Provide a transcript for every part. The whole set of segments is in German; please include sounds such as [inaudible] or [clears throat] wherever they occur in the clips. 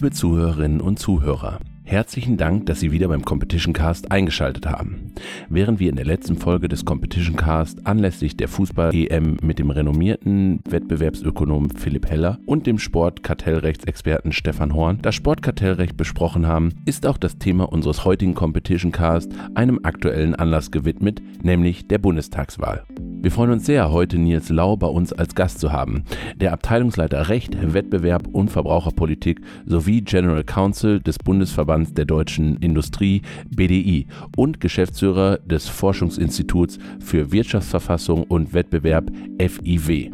Liebe Zuhörerinnen und Zuhörer, Herzlichen Dank, dass Sie wieder beim Competition Cast eingeschaltet haben. Während wir in der letzten Folge des Competition Cast anlässlich der Fußball-EM mit dem renommierten Wettbewerbsökonom Philipp Heller und dem Sportkartellrechtsexperten Stefan Horn das Sportkartellrecht besprochen haben, ist auch das Thema unseres heutigen Competition Cast einem aktuellen Anlass gewidmet, nämlich der Bundestagswahl. Wir freuen uns sehr, heute Nils Lau bei uns als Gast zu haben. Der Abteilungsleiter Recht, Wettbewerb und Verbraucherpolitik sowie General Counsel des Bundesverbands der deutschen Industrie BDI und Geschäftsführer des Forschungsinstituts für Wirtschaftsverfassung und Wettbewerb FIW.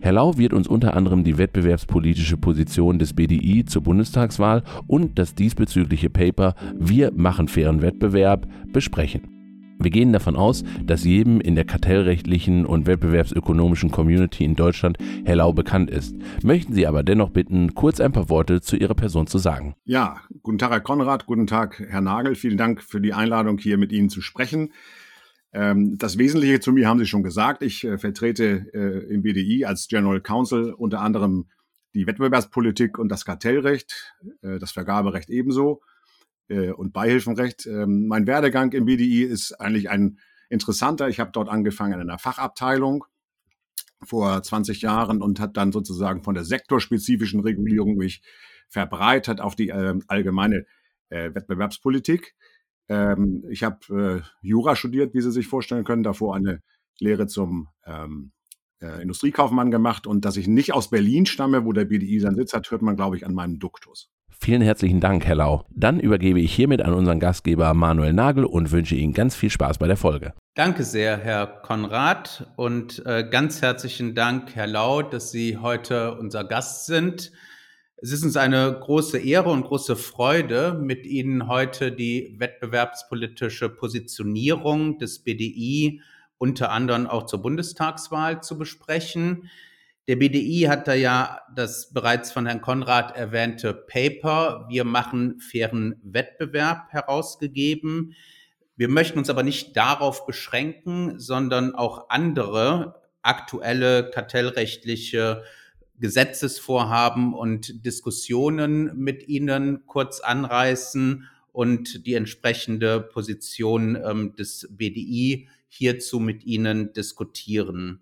Herr Lau wird uns unter anderem die wettbewerbspolitische Position des BDI zur Bundestagswahl und das diesbezügliche Paper Wir machen fairen Wettbewerb besprechen. Wir gehen davon aus, dass jedem in der kartellrechtlichen und wettbewerbsökonomischen Community in Deutschland Herr Lau bekannt ist. Möchten Sie aber dennoch bitten, kurz ein paar Worte zu Ihrer Person zu sagen. Ja, guten Tag, Herr Konrad, guten Tag, Herr Nagel. Vielen Dank für die Einladung, hier mit Ihnen zu sprechen. Ähm, das Wesentliche zu mir haben Sie schon gesagt. Ich äh, vertrete äh, im BDI als General Counsel unter anderem die Wettbewerbspolitik und das Kartellrecht, äh, das Vergaberecht ebenso äh, und Beihilfenrecht. Ähm, mein Werdegang im BDI ist eigentlich ein interessanter. Ich habe dort angefangen in einer Fachabteilung vor 20 Jahren und hat dann sozusagen von der sektorspezifischen Regulierung mich verbreitet auf die äh, allgemeine äh, Wettbewerbspolitik. Ähm, ich habe äh, Jura studiert, wie Sie sich vorstellen können, davor eine Lehre zum ähm, Industriekaufmann gemacht und dass ich nicht aus Berlin stamme, wo der BDI seinen Sitz hat, hört man, glaube ich, an meinem Duktus. Vielen herzlichen Dank, Herr Lau. Dann übergebe ich hiermit an unseren Gastgeber Manuel Nagel und wünsche Ihnen ganz viel Spaß bei der Folge. Danke sehr, Herr Konrad, und äh, ganz herzlichen Dank, Herr Lau, dass Sie heute unser Gast sind. Es ist uns eine große Ehre und große Freude, mit Ihnen heute die wettbewerbspolitische Positionierung des BDI unter anderem auch zur Bundestagswahl zu besprechen. Der BDI hat da ja das bereits von Herrn Konrad erwähnte Paper Wir machen fairen Wettbewerb herausgegeben. Wir möchten uns aber nicht darauf beschränken, sondern auch andere aktuelle kartellrechtliche Gesetzesvorhaben und Diskussionen mit Ihnen kurz anreißen und die entsprechende Position ähm, des BDI hierzu mit Ihnen diskutieren.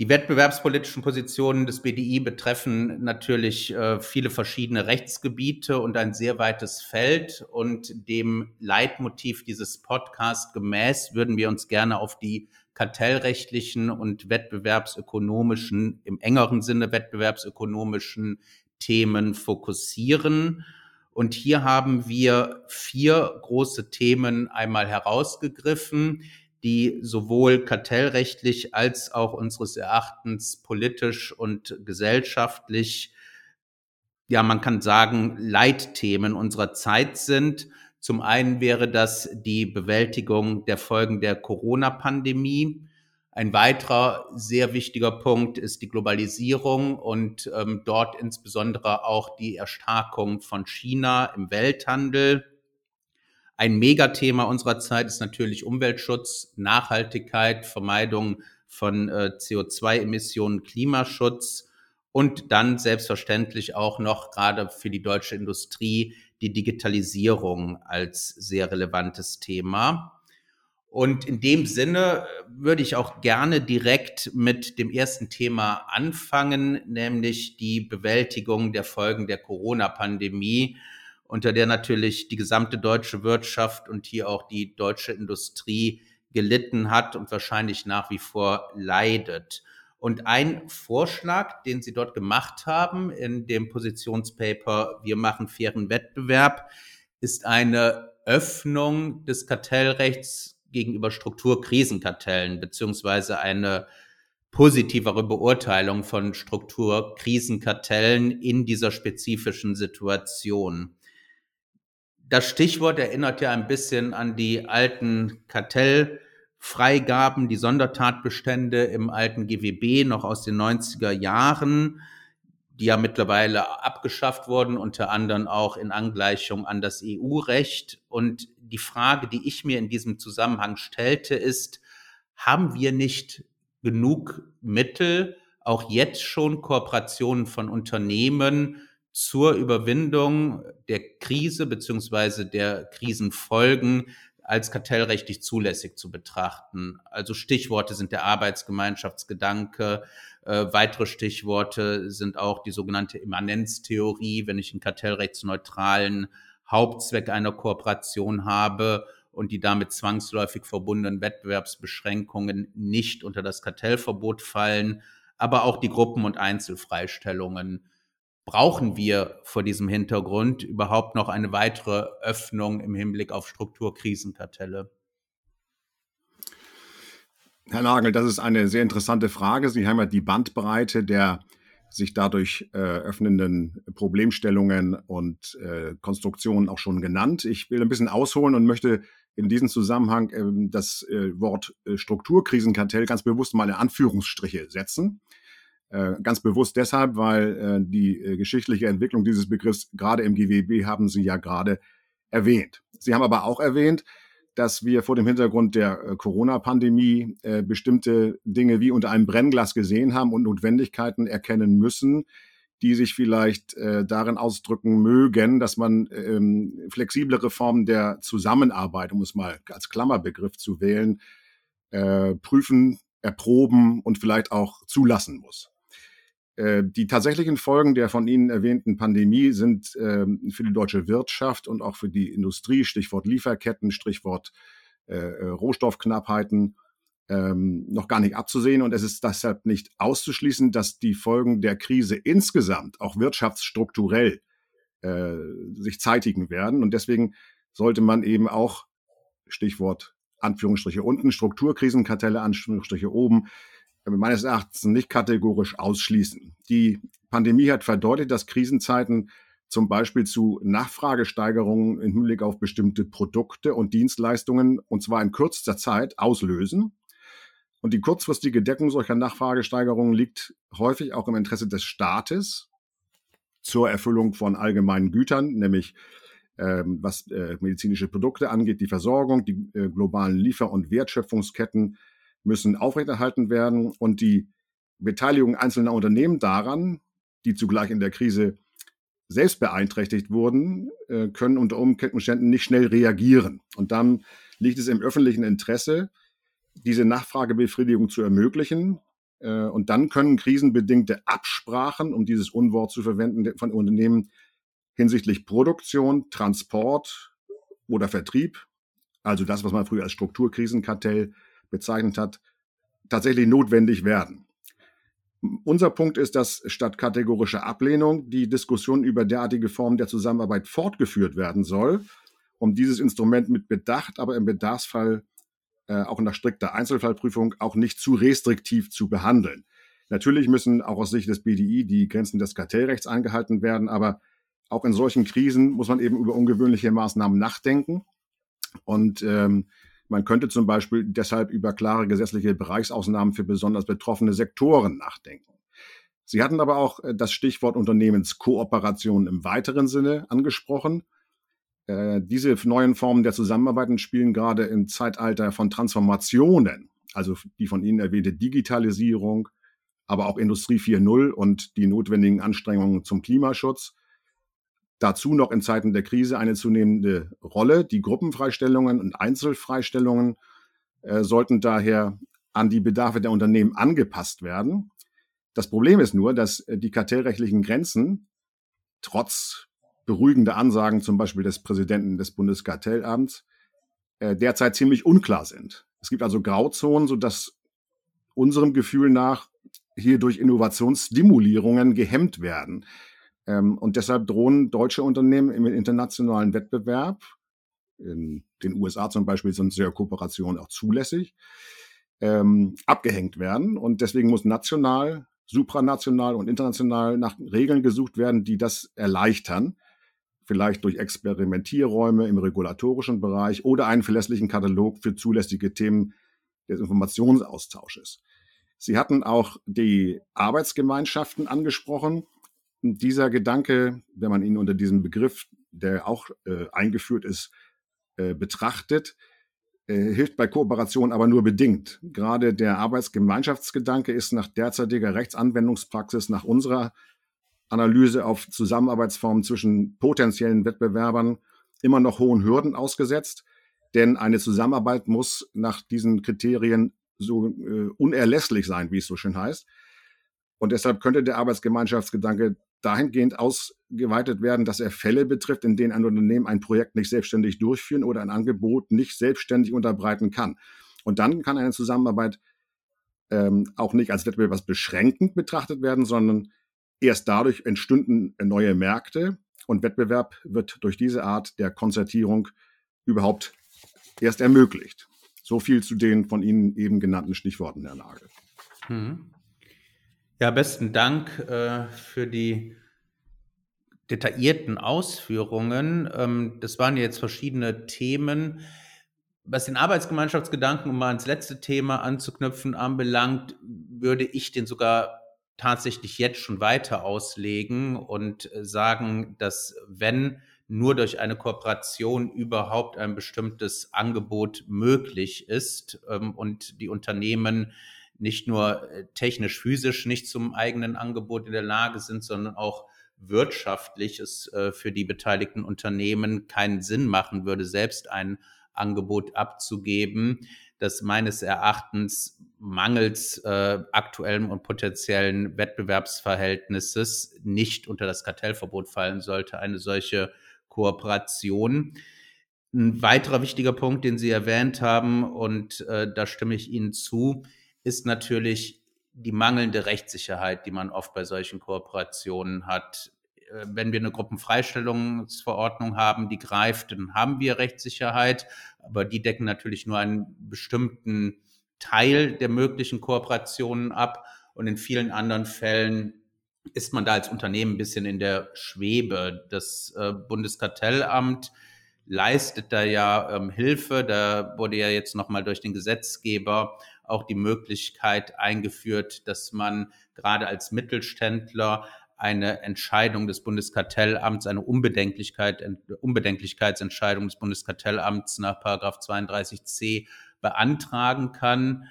Die wettbewerbspolitischen Positionen des BDI betreffen natürlich äh, viele verschiedene Rechtsgebiete und ein sehr weites Feld. Und dem Leitmotiv dieses Podcasts gemäß würden wir uns gerne auf die kartellrechtlichen und wettbewerbsökonomischen, im engeren Sinne wettbewerbsökonomischen Themen fokussieren. Und hier haben wir vier große Themen einmal herausgegriffen, die sowohl kartellrechtlich als auch unseres Erachtens politisch und gesellschaftlich, ja, man kann sagen, Leitthemen unserer Zeit sind. Zum einen wäre das die Bewältigung der Folgen der Corona-Pandemie. Ein weiterer sehr wichtiger Punkt ist die Globalisierung und ähm, dort insbesondere auch die Erstarkung von China im Welthandel. Ein Megathema unserer Zeit ist natürlich Umweltschutz, Nachhaltigkeit, Vermeidung von äh, CO2-Emissionen, Klimaschutz und dann selbstverständlich auch noch gerade für die deutsche Industrie die Digitalisierung als sehr relevantes Thema. Und in dem Sinne äh, würde ich auch gerne direkt mit dem ersten Thema anfangen, nämlich die Bewältigung der Folgen der Corona-Pandemie unter der natürlich die gesamte deutsche Wirtschaft und hier auch die deutsche Industrie gelitten hat und wahrscheinlich nach wie vor leidet. Und ein Vorschlag, den Sie dort gemacht haben in dem Positionspaper Wir machen fairen Wettbewerb, ist eine Öffnung des Kartellrechts gegenüber Strukturkrisenkartellen beziehungsweise eine positivere Beurteilung von Strukturkrisenkartellen in dieser spezifischen Situation. Das Stichwort erinnert ja ein bisschen an die alten Kartellfreigaben, die Sondertatbestände im alten GWB noch aus den 90er Jahren, die ja mittlerweile abgeschafft wurden, unter anderem auch in Angleichung an das EU-Recht. Und die Frage, die ich mir in diesem Zusammenhang stellte, ist, haben wir nicht genug Mittel, auch jetzt schon Kooperationen von Unternehmen zur Überwindung der Krise beziehungsweise der Krisenfolgen als kartellrechtlich zulässig zu betrachten. Also Stichworte sind der Arbeitsgemeinschaftsgedanke, äh, weitere Stichworte sind auch die sogenannte Immanenztheorie, wenn ich einen kartellrechtsneutralen Hauptzweck einer Kooperation habe und die damit zwangsläufig verbundenen Wettbewerbsbeschränkungen nicht unter das Kartellverbot fallen, aber auch die Gruppen- und Einzelfreistellungen. Brauchen wir vor diesem Hintergrund überhaupt noch eine weitere Öffnung im Hinblick auf Strukturkrisenkartelle? Herr Nagel, das ist eine sehr interessante Frage. Sie haben ja die Bandbreite der sich dadurch äh, öffnenden Problemstellungen und äh, Konstruktionen auch schon genannt. Ich will ein bisschen ausholen und möchte in diesem Zusammenhang äh, das Wort äh, Strukturkrisenkartell ganz bewusst mal in Anführungsstriche setzen. Äh, ganz bewusst deshalb, weil äh, die äh, geschichtliche Entwicklung dieses Begriffs gerade im GWB haben Sie ja gerade erwähnt. Sie haben aber auch erwähnt, dass wir vor dem Hintergrund der äh, Corona-Pandemie äh, bestimmte Dinge wie unter einem Brennglas gesehen haben und Notwendigkeiten erkennen müssen, die sich vielleicht äh, darin ausdrücken mögen, dass man ähm, flexiblere Formen der Zusammenarbeit, um es mal als Klammerbegriff zu wählen, äh, prüfen, erproben und vielleicht auch zulassen muss. Äh, die tatsächlichen Folgen der von Ihnen erwähnten Pandemie sind ähm, für die deutsche Wirtschaft und auch für die Industrie, Stichwort Lieferketten, Stichwort äh, äh, Rohstoffknappheiten, ähm, noch gar nicht abzusehen. Und es ist deshalb nicht auszuschließen, dass die Folgen der Krise insgesamt, auch wirtschaftsstrukturell, sich zeitigen werden. Und deswegen sollte man eben auch, Stichwort Anführungsstriche unten, Strukturkrisenkartelle, Anführungsstriche oben, meines Erachtens nicht kategorisch ausschließen. Die Pandemie hat verdeutlicht, dass Krisenzeiten zum Beispiel zu Nachfragesteigerungen im Hinblick auf bestimmte Produkte und Dienstleistungen, und zwar in kürzester Zeit, auslösen. Und die kurzfristige Deckung solcher Nachfragesteigerungen liegt häufig auch im Interesse des Staates zur Erfüllung von allgemeinen Gütern, nämlich ähm, was äh, medizinische Produkte angeht, die Versorgung, die äh, globalen Liefer- und Wertschöpfungsketten, müssen aufrechterhalten werden und die Beteiligung einzelner Unternehmen daran, die zugleich in der Krise selbst beeinträchtigt wurden, äh, können unter Umständen nicht schnell reagieren. Und dann liegt es im öffentlichen Interesse, diese Nachfragebefriedigung zu ermöglichen. Äh, und dann können krisenbedingte Absprachen, um dieses Unwort zu verwenden, von Unternehmen hinsichtlich Produktion, Transport oder Vertrieb, also das, was man früher als Strukturkrisenkartell bezeichnet hat, tatsächlich notwendig werden. Unser Punkt ist, dass statt kategorischer Ablehnung die Diskussion über derartige Formen der Zusammenarbeit fortgeführt werden soll, um dieses Instrument mit Bedacht, aber im Bedarfsfall äh, auch nach strikter Einzelfallprüfung auch nicht zu restriktiv zu behandeln. Natürlich müssen auch aus Sicht des BDI die Grenzen des Kartellrechts eingehalten werden, aber auch in solchen Krisen muss man eben über ungewöhnliche Maßnahmen nachdenken. Und ähm, man könnte zum Beispiel deshalb über klare gesetzliche Bereichsausnahmen für besonders betroffene Sektoren nachdenken. Sie hatten aber auch äh, das Stichwort Unternehmenskooperation im weiteren Sinne angesprochen. Äh, diese neuen Formen der Zusammenarbeit spielen gerade im Zeitalter von Transformationen, also die von Ihnen erwähnte Digitalisierung, aber auch Industrie 4.0 und die notwendigen Anstrengungen zum Klimaschutz Dazu noch in Zeiten der Krise eine zunehmende Rolle. Die Gruppenfreistellungen und Einzelfreistellungen äh, sollten daher an die Bedarfe der Unternehmen angepasst werden. Das Problem ist nur, dass äh, die kartellrechtlichen Grenzen trotz beruhigender Ansagen zum Beispiel des Präsidenten des Bundeskartellamts äh, derzeit ziemlich unklar sind. Es gibt also Grauzonen, sodass unserem Gefühl nach hier durch Innovationsstimulierungen gehemmt werden. Ähm, und deshalb drohen deutsche Unternehmen im internationalen Wettbewerb, in den USA zum Beispiel sind sehr Kooperationen auch zulässig, ähm, abgehängt werden. Und deswegen muss national, supranational und international nach Regeln gesucht werden, die das erleichtern. Vielleicht durch Experimentierräume im regulatorischen Bereich oder einen verlässlichen Katalog für zulässige Themen des Informationsaustausches. Sie hatten auch die Arbeitsgemeinschaften angesprochen dieser Gedanke, wenn man ihn unter diesem Begriff, der auch äh, eingeführt ist, äh, betrachtet, äh, hilft bei Kooperation aber nur bedingt. Gerade der Arbeitsgemeinschaftsgedanke ist nach derzeitiger Rechtsanwendungspraxis, nach unserer Analyse auf Zusammenarbeitsformen zwischen potenziellen Wettbewerbern immer noch hohen Hürden ausgesetzt, denn eine Zusammenarbeit muss nach diesen Kriterien so äh, unerlässlich sein, wie es so schön heißt. Und deshalb könnte der Arbeitsgemeinschaftsgedanke dahingehend ausgeweitet werden, dass er Fälle betrifft, in denen ein Unternehmen ein Projekt nicht selbstständig durchführen oder ein Angebot nicht selbstständig unterbreiten kann. Und dann kann eine Zusammenarbeit ähm, auch nicht als wettbewerbsbeschränkend betrachtet werden, sondern erst dadurch entstünden neue Märkte und Wettbewerb wird durch diese Art der Konzertierung überhaupt erst ermöglicht. So viel zu den von Ihnen eben genannten Stichworten, Herr Nagel. Mhm. Ja, besten Dank äh, für die detaillierten Ausführungen. Ähm, das waren jetzt verschiedene Themen. Was den Arbeitsgemeinschaftsgedanken, um mal ans letzte Thema anzuknüpfen, anbelangt, würde ich den sogar tatsächlich jetzt schon weiter auslegen und äh, sagen, dass wenn nur durch eine Kooperation überhaupt ein bestimmtes Angebot möglich ist ähm, und die Unternehmen nicht nur äh, technisch, physisch nicht zum eigenen Angebot in der Lage sind, sondern auch wirtschaftlich es äh, für die beteiligten Unternehmen keinen Sinn machen würde, selbst ein Angebot abzugeben, das meines Erachtens mangels äh, aktuellem und potenziellen Wettbewerbsverhältnisses nicht unter das Kartellverbot fallen sollte, eine solche Kooperation. Ein weiterer wichtiger Punkt, den Sie erwähnt haben, und äh, da stimme ich Ihnen zu, ist natürlich die mangelnde Rechtssicherheit, die man oft bei solchen Kooperationen hat. Äh, wenn wir eine Gruppenfreistellungsverordnung haben, die greift, dann haben wir Rechtssicherheit, aber die decken natürlich nur einen bestimmten Teil der möglichen Kooperationen ab und in vielen anderen Fällen ist man da als Unternehmen ein bisschen in der Schwebe. Das äh, Bundeskartellamt leistet da ja ähm, Hilfe. Da wurde ja jetzt nochmal durch den Gesetzgeber auch die Möglichkeit eingeführt, dass man gerade als Mittelständler eine Entscheidung des Bundeskartellamts, eine Unbedenklichkeit, Unbedenklichkeitsentscheidung des Bundeskartellamts nach 32c beantragen kann.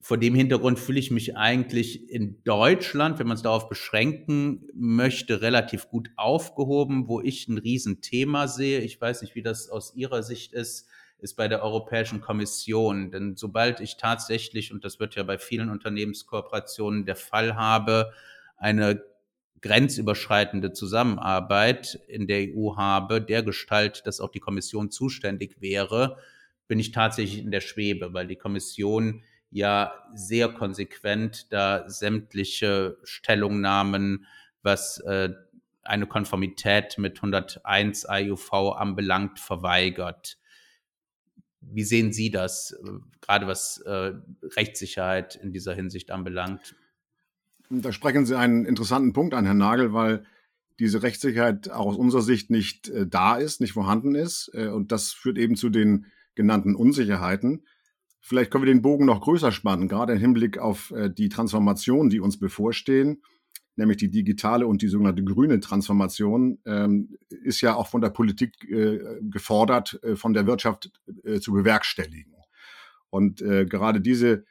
Vor dem Hintergrund fühle ich mich eigentlich in Deutschland, wenn man es darauf beschränken möchte, relativ gut aufgehoben. Wo ich ein Riesenthema sehe, ich weiß nicht, wie das aus Ihrer Sicht ist, ist bei der Europäischen Kommission. Denn sobald ich tatsächlich, und das wird ja bei vielen Unternehmenskooperationen der Fall habe, eine grenzüberschreitende Zusammenarbeit in der EU habe, der Gestalt, dass auch die Kommission zuständig wäre, bin ich tatsächlich in der Schwebe, weil die Kommission ja sehr konsequent da sämtliche Stellungnahmen, was äh, eine Konformität mit 101 IUV anbelangt, verweigert. Wie sehen Sie das, äh, gerade was äh, Rechtssicherheit in dieser Hinsicht anbelangt? Da sprechen Sie einen interessanten Punkt an, Herr Nagel, weil diese Rechtssicherheit auch aus unserer Sicht nicht äh, da ist, nicht vorhanden ist. Und das führt eben zu den genannten Unsicherheiten. Vielleicht können wir den Bogen noch größer spannen, gerade im Hinblick auf die Transformationen, die uns bevorstehen, nämlich die digitale und die sogenannte grüne Transformation, ähm, ist ja auch von der Politik äh, gefordert, äh, von der Wirtschaft äh, zu bewerkstelligen. Und äh, gerade diese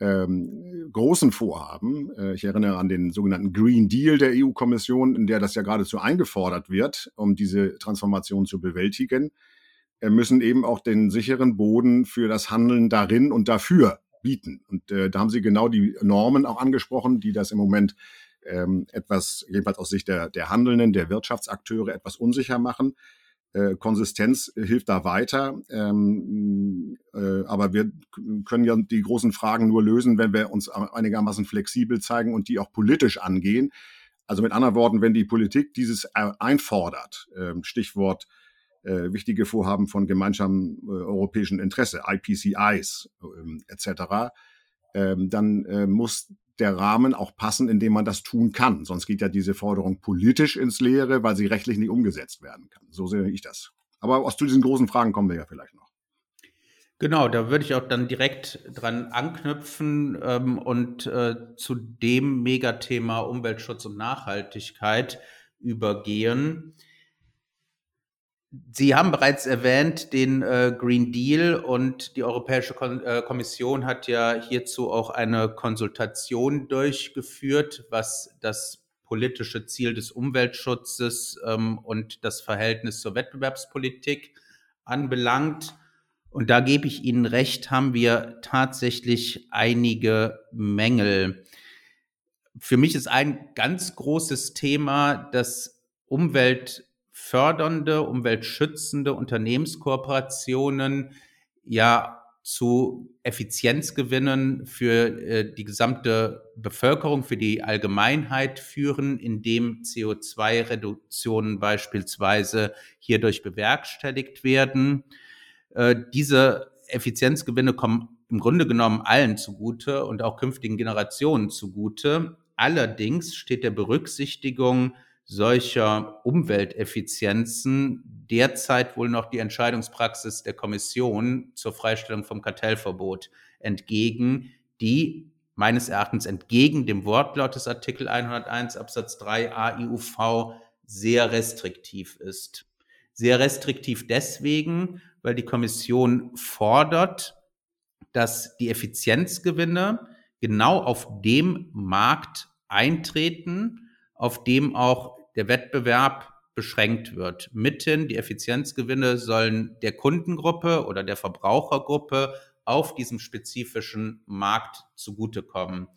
ähm, großen Vorhaben, äh, ich erinnere an den sogenannten Green Deal der EU-Kommission, in der das ja geradezu eingefordert wird, um diese Transformation zu bewältigen, äh, müssen eben auch den sicheren Boden für das Handeln darin und dafür bieten. Und äh, da haben Sie genau die Normen auch angesprochen, die das im Moment ähm, etwas, jedenfalls aus Sicht der, der Handelnden, der Wirtschaftsakteure, etwas unsicher machen. Äh, Konsistenz hilft da weiter, ähm, äh, aber wir können ja die großen Fragen nur lösen, wenn wir uns einigermaßen flexibel zeigen und die auch politisch angehen. Also mit anderen Worten, wenn die Politik dieses äh, einfordert, äh, Stichwort äh, wichtige Vorhaben von gemeinsamen äh, europäischen Interesse, IPCIs äh, etc., ähm, dann äh, muss der Rahmen auch passen, in dem man das tun kann. Sonst geht ja diese Forderung politisch ins Leere, weil sie rechtlich nicht umgesetzt werden kann. So sehe ich das. Aber aus zu diesen großen Fragen kommen wir ja vielleicht noch. Genau, da würde ich auch dann direkt dran anknüpfen ähm, und äh, zu dem Megathema Umweltschutz und Nachhaltigkeit übergehen. Sie haben bereits erwähnt den äh, Green Deal und die Europäische Kon äh, Kommission hat ja hierzu auch eine Konsultation durchgeführt, was das politische Ziel des Umweltschutzes ähm, und das Verhältnis zur Wettbewerbspolitik anbelangt. Und da gebe ich Ihnen recht, haben wir tatsächlich einige Mängel. Für mich ist ein ganz großes Thema, dass umweltfördernde, umweltschützende Unternehmenskooperationen ja zu Effizienzgewinnen für äh, die gesamte Bevölkerung, für die Allgemeinheit führen, indem CO2-Reduktionen beispielsweise hierdurch bewerkstelligt werden. Äh, diese Effizienzgewinne kommen im Grunde genommen allen zugute und auch künftigen Generationen zugute. Allerdings steht der Berücksichtigung solcher Umwelteffizienzen derzeit wohl noch die Entscheidungspraxis der Kommission zur Freistellung vom Kartellverbot entgegen, die meines Erachtens entgegen dem Wortlaut des Artikel 101 Absatz 3 AIUV sehr restriktiv ist. Sehr restriktiv deswegen, weil die Kommission fordert, dass die Effizienzgewinne genau auf dem Markt eintreten, auf dem auch der Wettbewerb beschränkt wird. Mitten die Effizienzgewinne sollen der Kundengruppe oder der Verbrauchergruppe auf diesem spezifischen Markt zugutekommen.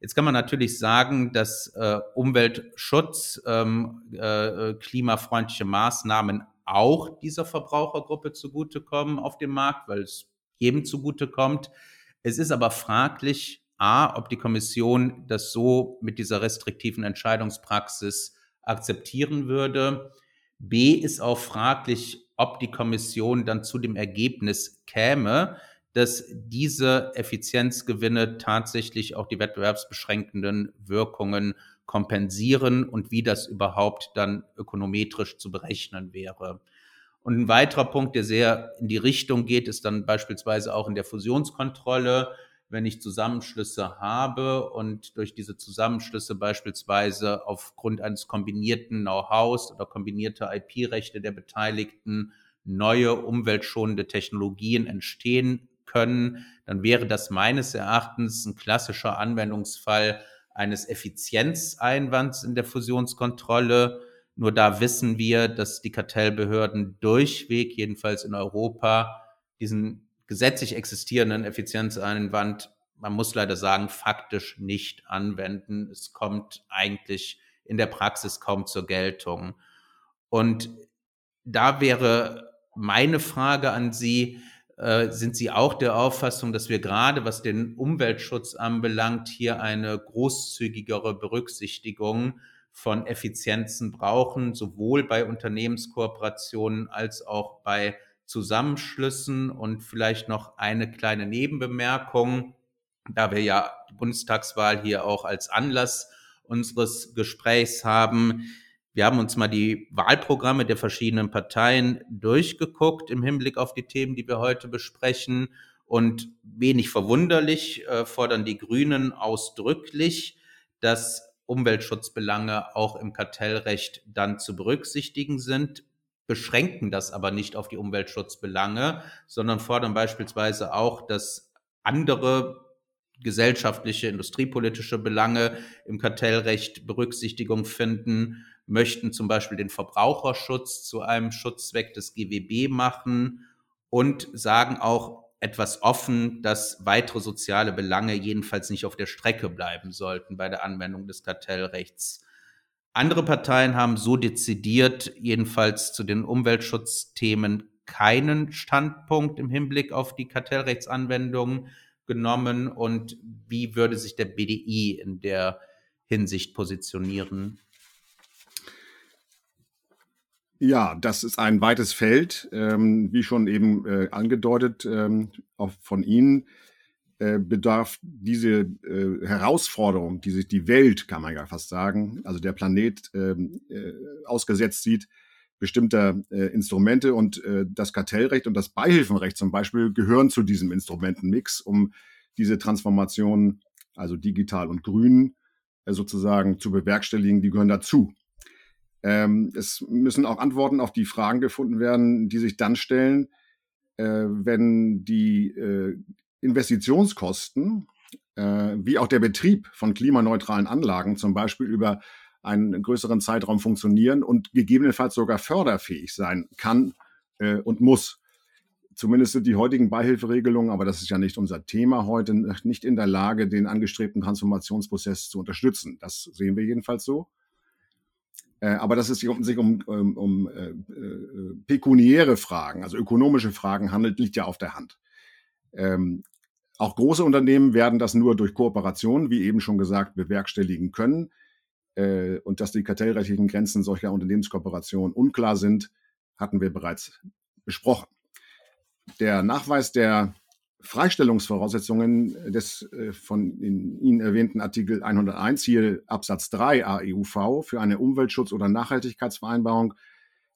Jetzt kann man natürlich sagen, dass äh, Umweltschutz, ähm, äh, klimafreundliche Maßnahmen auch dieser Verbrauchergruppe zugutekommen auf dem Markt, weil es jedem zugutekommt. Es ist aber fraglich, a, ob die Kommission das so mit dieser restriktiven Entscheidungspraxis akzeptieren würde. B ist auch fraglich, ob die Kommission dann zu dem Ergebnis käme, dass diese Effizienzgewinne tatsächlich auch die wettbewerbsbeschränkenden Wirkungen kompensieren und wie das überhaupt dann ökonometrisch zu berechnen wäre. Und ein weiterer Punkt, der sehr in die Richtung geht, ist dann beispielsweise auch in der Fusionskontrolle wenn ich Zusammenschlüsse habe und durch diese Zusammenschlüsse beispielsweise aufgrund eines kombinierten Know-hows oder kombinierter IP-Rechte der Beteiligten neue umweltschonende Technologien entstehen können, dann wäre das meines Erachtens ein klassischer Anwendungsfall eines Effizienzeinwands in der Fusionskontrolle. Nur da wissen wir, dass die Kartellbehörden durchweg, jedenfalls in Europa, diesen gesetzlich existierenden Effizienzeinwand, man muss leider sagen, faktisch nicht anwenden. Es kommt eigentlich in der Praxis kaum zur Geltung. Und da wäre meine Frage an Sie, äh, sind Sie auch der Auffassung, dass wir gerade, was den Umweltschutz anbelangt, hier eine großzügigere Berücksichtigung von Effizienzen brauchen, sowohl bei Unternehmenskooperationen als auch bei Zusammenschlüssen und vielleicht noch eine kleine Nebenbemerkung, da wir ja die Bundestagswahl hier auch als Anlass unseres Gesprächs haben. Wir haben uns mal die Wahlprogramme der verschiedenen Parteien durchgeguckt im Hinblick auf die Themen, die wir heute besprechen. Und wenig verwunderlich äh, fordern die Grünen ausdrücklich, dass Umweltschutzbelange auch im Kartellrecht dann zu berücksichtigen sind beschränken das aber nicht auf die Umweltschutzbelange, sondern fordern beispielsweise auch, dass andere gesellschaftliche, industriepolitische Belange im Kartellrecht Berücksichtigung finden, möchten zum Beispiel den Verbraucherschutz zu einem Schutzzweck des GWB machen und sagen auch etwas offen, dass weitere soziale Belange jedenfalls nicht auf der Strecke bleiben sollten bei der Anwendung des Kartellrechts. Andere Parteien haben so dezidiert, jedenfalls zu den Umweltschutzthemen, keinen Standpunkt im Hinblick auf die Kartellrechtsanwendung genommen. Und wie würde sich der BDI in der Hinsicht positionieren? Ja, das ist ein weites Feld, ähm, wie schon eben äh, angedeutet, ähm, auch von Ihnen. Äh, bedarf diese äh, Herausforderung, die sich die Welt, kann man ja fast sagen, also der Planet ähm, äh, ausgesetzt sieht, bestimmter äh, Instrumente und äh, das Kartellrecht und das Beihilfenrecht zum Beispiel gehören zu diesem Instrumentenmix, um diese Transformation, also digital und grün, äh, sozusagen zu bewerkstelligen, die gehören dazu. Ähm, es müssen auch Antworten auf die Fragen gefunden werden, die sich dann stellen, äh, wenn die äh, Investitionskosten äh, wie auch der Betrieb von klimaneutralen Anlagen, zum Beispiel über einen größeren Zeitraum funktionieren und gegebenenfalls sogar förderfähig sein kann äh, und muss. Zumindest sind die heutigen Beihilferegelungen, aber das ist ja nicht unser Thema heute, nicht in der Lage, den angestrebten Transformationsprozess zu unterstützen. Das sehen wir jedenfalls so. Äh, aber dass es sich um, um, um, um äh, äh, pekuniäre Fragen, also ökonomische Fragen handelt, liegt ja auf der Hand. Ähm, auch große Unternehmen werden das nur durch Kooperation, wie eben schon gesagt, bewerkstelligen können. Äh, und dass die kartellrechtlichen Grenzen solcher Unternehmenskooperationen unklar sind, hatten wir bereits besprochen. Der Nachweis der Freistellungsvoraussetzungen des äh, von Ihnen erwähnten Artikel 101 hier Absatz 3 AEUV für eine Umweltschutz- oder Nachhaltigkeitsvereinbarung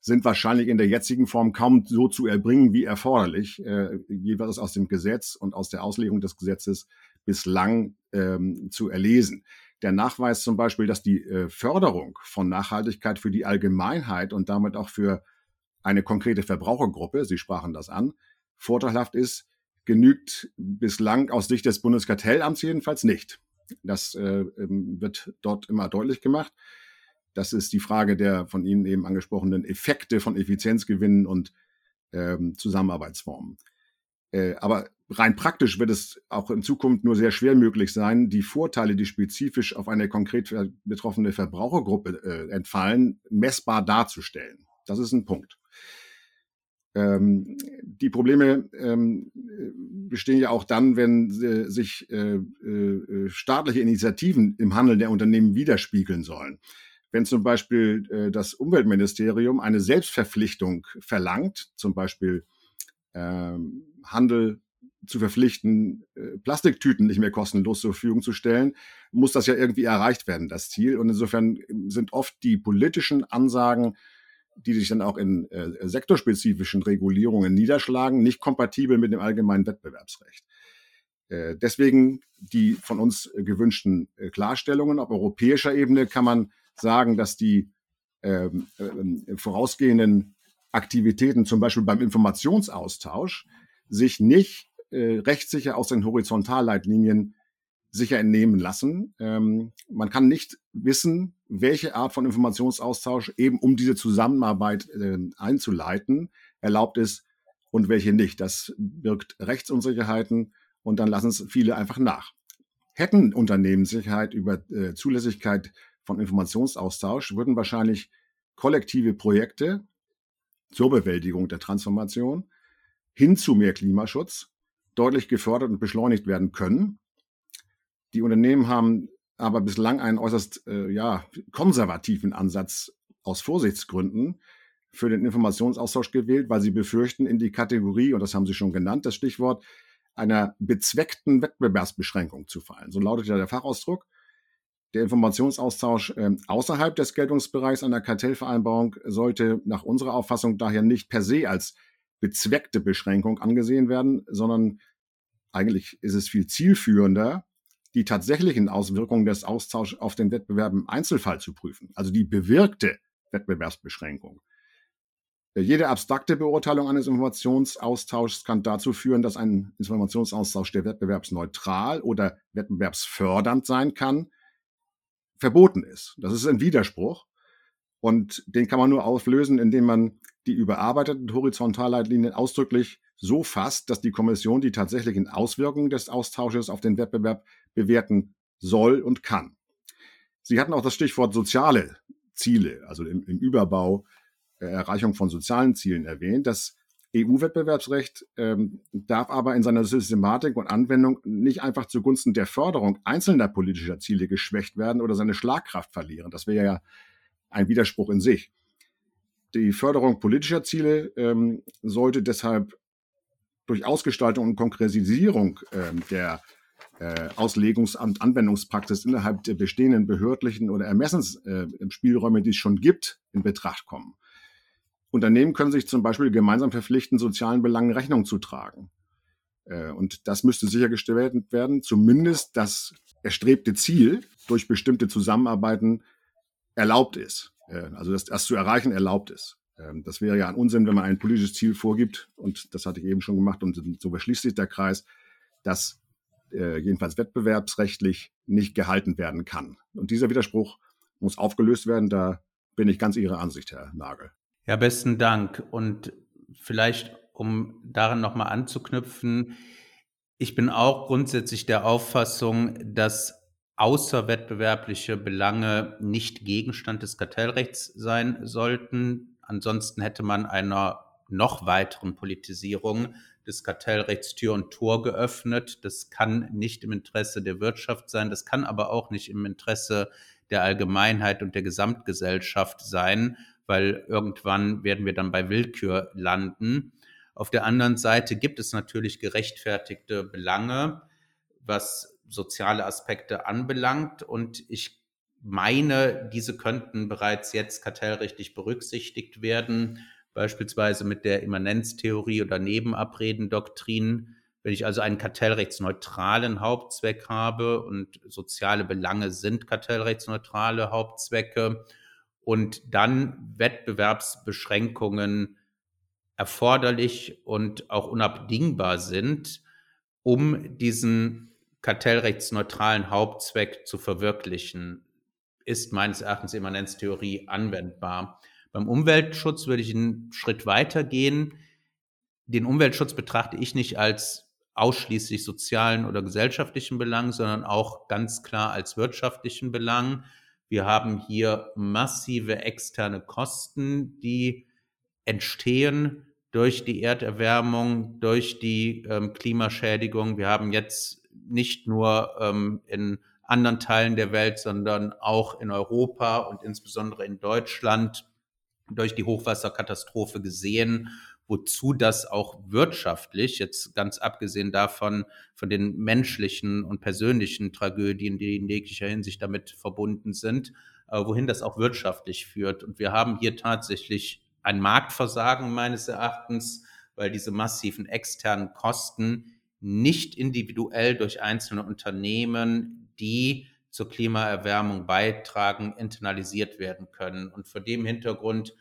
sind wahrscheinlich in der jetzigen Form kaum so zu erbringen wie erforderlich, äh, jeweils aus dem Gesetz und aus der Auslegung des Gesetzes bislang ähm, zu erlesen. Der Nachweis zum Beispiel, dass die äh, Förderung von Nachhaltigkeit für die Allgemeinheit und damit auch für eine konkrete Verbrauchergruppe, Sie sprachen das an, vorteilhaft ist, genügt bislang aus Sicht des Bundeskartellamts jedenfalls nicht. Das äh, ähm, wird dort immer deutlich gemacht. Das ist die Frage der von Ihnen eben angesprochenen Effekte von Effizienzgewinnen und ähm, Zusammenarbeitsformen. Äh, aber rein praktisch wird es auch in Zukunft nur sehr schwer möglich sein, die Vorteile, die spezifisch auf eine konkret betroffene Verbrauchergruppe äh, entfallen, messbar darzustellen. Das ist ein Punkt. Ähm, die Probleme ähm, bestehen ja auch dann, wenn äh, sich äh, äh, staatliche Initiativen im Handeln der Unternehmen widerspiegeln sollen. Wenn zum Beispiel äh, das Umweltministerium eine Selbstverpflichtung verlangt, zum Beispiel ähm, Handel zu verpflichten, äh, Plastiktüten nicht mehr kostenlos zur Verfügung zu stellen, muss das ja irgendwie erreicht werden, das Ziel. Und insofern sind oft die politischen Ansagen die sich dann auch in äh, sektorspezifischen Regulierungen niederschlagen, nicht kompatibel mit dem allgemeinen Wettbewerbsrecht. Deswegen die von uns gewünschten Klarstellungen. Auf europäischer Ebene kann man sagen, dass die ähm, äh, vorausgehenden Aktivitäten, zum Beispiel beim Informationsaustausch, sich nicht äh, rechtssicher aus den Horizontalleitlinien sicher entnehmen lassen. Ähm, man kann nicht wissen, welche Art von Informationsaustausch eben um diese Zusammenarbeit äh, einzuleiten erlaubt ist und welche nicht. Das birgt Rechtsunsicherheiten und dann lassen es viele einfach nach. Hätten Unternehmen Sicherheit über äh, Zulässigkeit von Informationsaustausch, würden wahrscheinlich kollektive Projekte zur Bewältigung der Transformation hin zu mehr Klimaschutz deutlich gefördert und beschleunigt werden können die Unternehmen haben aber bislang einen äußerst äh, ja, konservativen Ansatz aus Vorsichtsgründen für den Informationsaustausch gewählt, weil sie befürchten, in die Kategorie, und das haben Sie schon genannt, das Stichwort, einer bezweckten Wettbewerbsbeschränkung zu fallen. So lautet ja der Fachausdruck. Der Informationsaustausch äh, außerhalb des Geltungsbereichs einer Kartellvereinbarung sollte nach unserer Auffassung daher nicht per se als bezweckte Beschränkung angesehen werden, sondern eigentlich ist es viel zielführender, die tatsächlichen Auswirkungen des Austauschs auf den Wettbewerb im Einzelfall zu prüfen, also die bewirkte Wettbewerbsbeschränkung. Äh, jede abstrakte Beurteilung eines Informationsaustauschs kann dazu führen, dass ein Informationsaustausch, der wettbewerbsneutral oder wettbewerbsfördernd sein kann, verboten ist. Das ist ein Widerspruch und den kann man nur auflösen, indem man die überarbeiteten Horizontalleitlinien ausdrücklich so fasst, dass die Kommission die tatsächlichen Auswirkungen des Austausches auf den Wettbewerb bewerten soll und kann. Sie hatten auch das Stichwort soziale Ziele, also im, im Überbau äh, Erreichung von sozialen Zielen erwähnt. Das EU-Wettbewerbsrecht ähm, darf aber in seiner Systematik und Anwendung nicht einfach zugunsten der Förderung einzelner politischer Ziele geschwächt werden oder seine Schlagkraft verlieren. Das wäre ja ein Widerspruch in sich. Die Förderung politischer Ziele ähm, sollte deshalb durch Ausgestaltung und Konkretisierung ähm, der äh, Auslegungs- und Anwendungspraxis innerhalb der bestehenden behördlichen oder Ermessensspielräume, äh, die es schon gibt, in Betracht kommen. Unternehmen können sich zum Beispiel gemeinsam verpflichten, sozialen Belangen Rechnung zu tragen. Äh, und das müsste sichergestellt werden, zumindest das erstrebte Ziel durch bestimmte Zusammenarbeiten erlaubt ist. Äh, also dass das zu erreichen erlaubt ist. Ähm, das wäre ja ein Unsinn, wenn man ein politisches Ziel vorgibt, und das hatte ich eben schon gemacht, und so verschließt sich der Kreis, dass äh, jedenfalls wettbewerbsrechtlich nicht gehalten werden kann. Und dieser Widerspruch muss aufgelöst werden. Da bin ich ganz Ihrer Ansicht, Herr Nagel. Ja, besten Dank. Und vielleicht, um daran nochmal anzuknüpfen, ich bin auch grundsätzlich der Auffassung, dass außerwettbewerbliche Belange nicht Gegenstand des Kartellrechts sein sollten. Ansonsten hätte man einer noch weiteren Politisierung des Kartellrechts Tür und Tor geöffnet. Das kann nicht im Interesse der Wirtschaft sein, das kann aber auch nicht im Interesse der Allgemeinheit und der Gesamtgesellschaft sein, weil irgendwann werden wir dann bei Willkür landen. Auf der anderen Seite gibt es natürlich gerechtfertigte Belange, was soziale Aspekte anbelangt. Und ich meine, diese könnten bereits jetzt kartellrechtlich berücksichtigt werden, beispielsweise mit der Immanenztheorie oder Nebenabredendoktrin. Wenn ich also einen kartellrechtsneutralen Hauptzweck habe und soziale Belange sind kartellrechtsneutrale Hauptzwecke und dann Wettbewerbsbeschränkungen erforderlich und auch unabdingbar sind, um diesen kartellrechtsneutralen Hauptzweck zu verwirklichen, ist meines Erachtens Immanenztheorie anwendbar. Beim Umweltschutz würde ich einen Schritt weiter gehen. Den Umweltschutz betrachte ich nicht als ausschließlich sozialen oder gesellschaftlichen Belang, sondern auch ganz klar als wirtschaftlichen Belang. Wir haben hier massive externe Kosten, die entstehen durch die Erderwärmung, durch die ähm, Klimaschädigung. Wir haben jetzt nicht nur ähm, in anderen Teilen der Welt, sondern auch in Europa und insbesondere in Deutschland durch die Hochwasserkatastrophe gesehen, wozu das auch wirtschaftlich, jetzt ganz abgesehen davon, von den menschlichen und persönlichen Tragödien, die in jeglicher Hinsicht damit verbunden sind, äh, wohin das auch wirtschaftlich führt. Und wir haben hier tatsächlich ein Marktversagen meines Erachtens, weil diese massiven externen Kosten nicht individuell durch einzelne Unternehmen, die zur Klimaerwärmung beitragen, internalisiert werden können. Und vor dem Hintergrund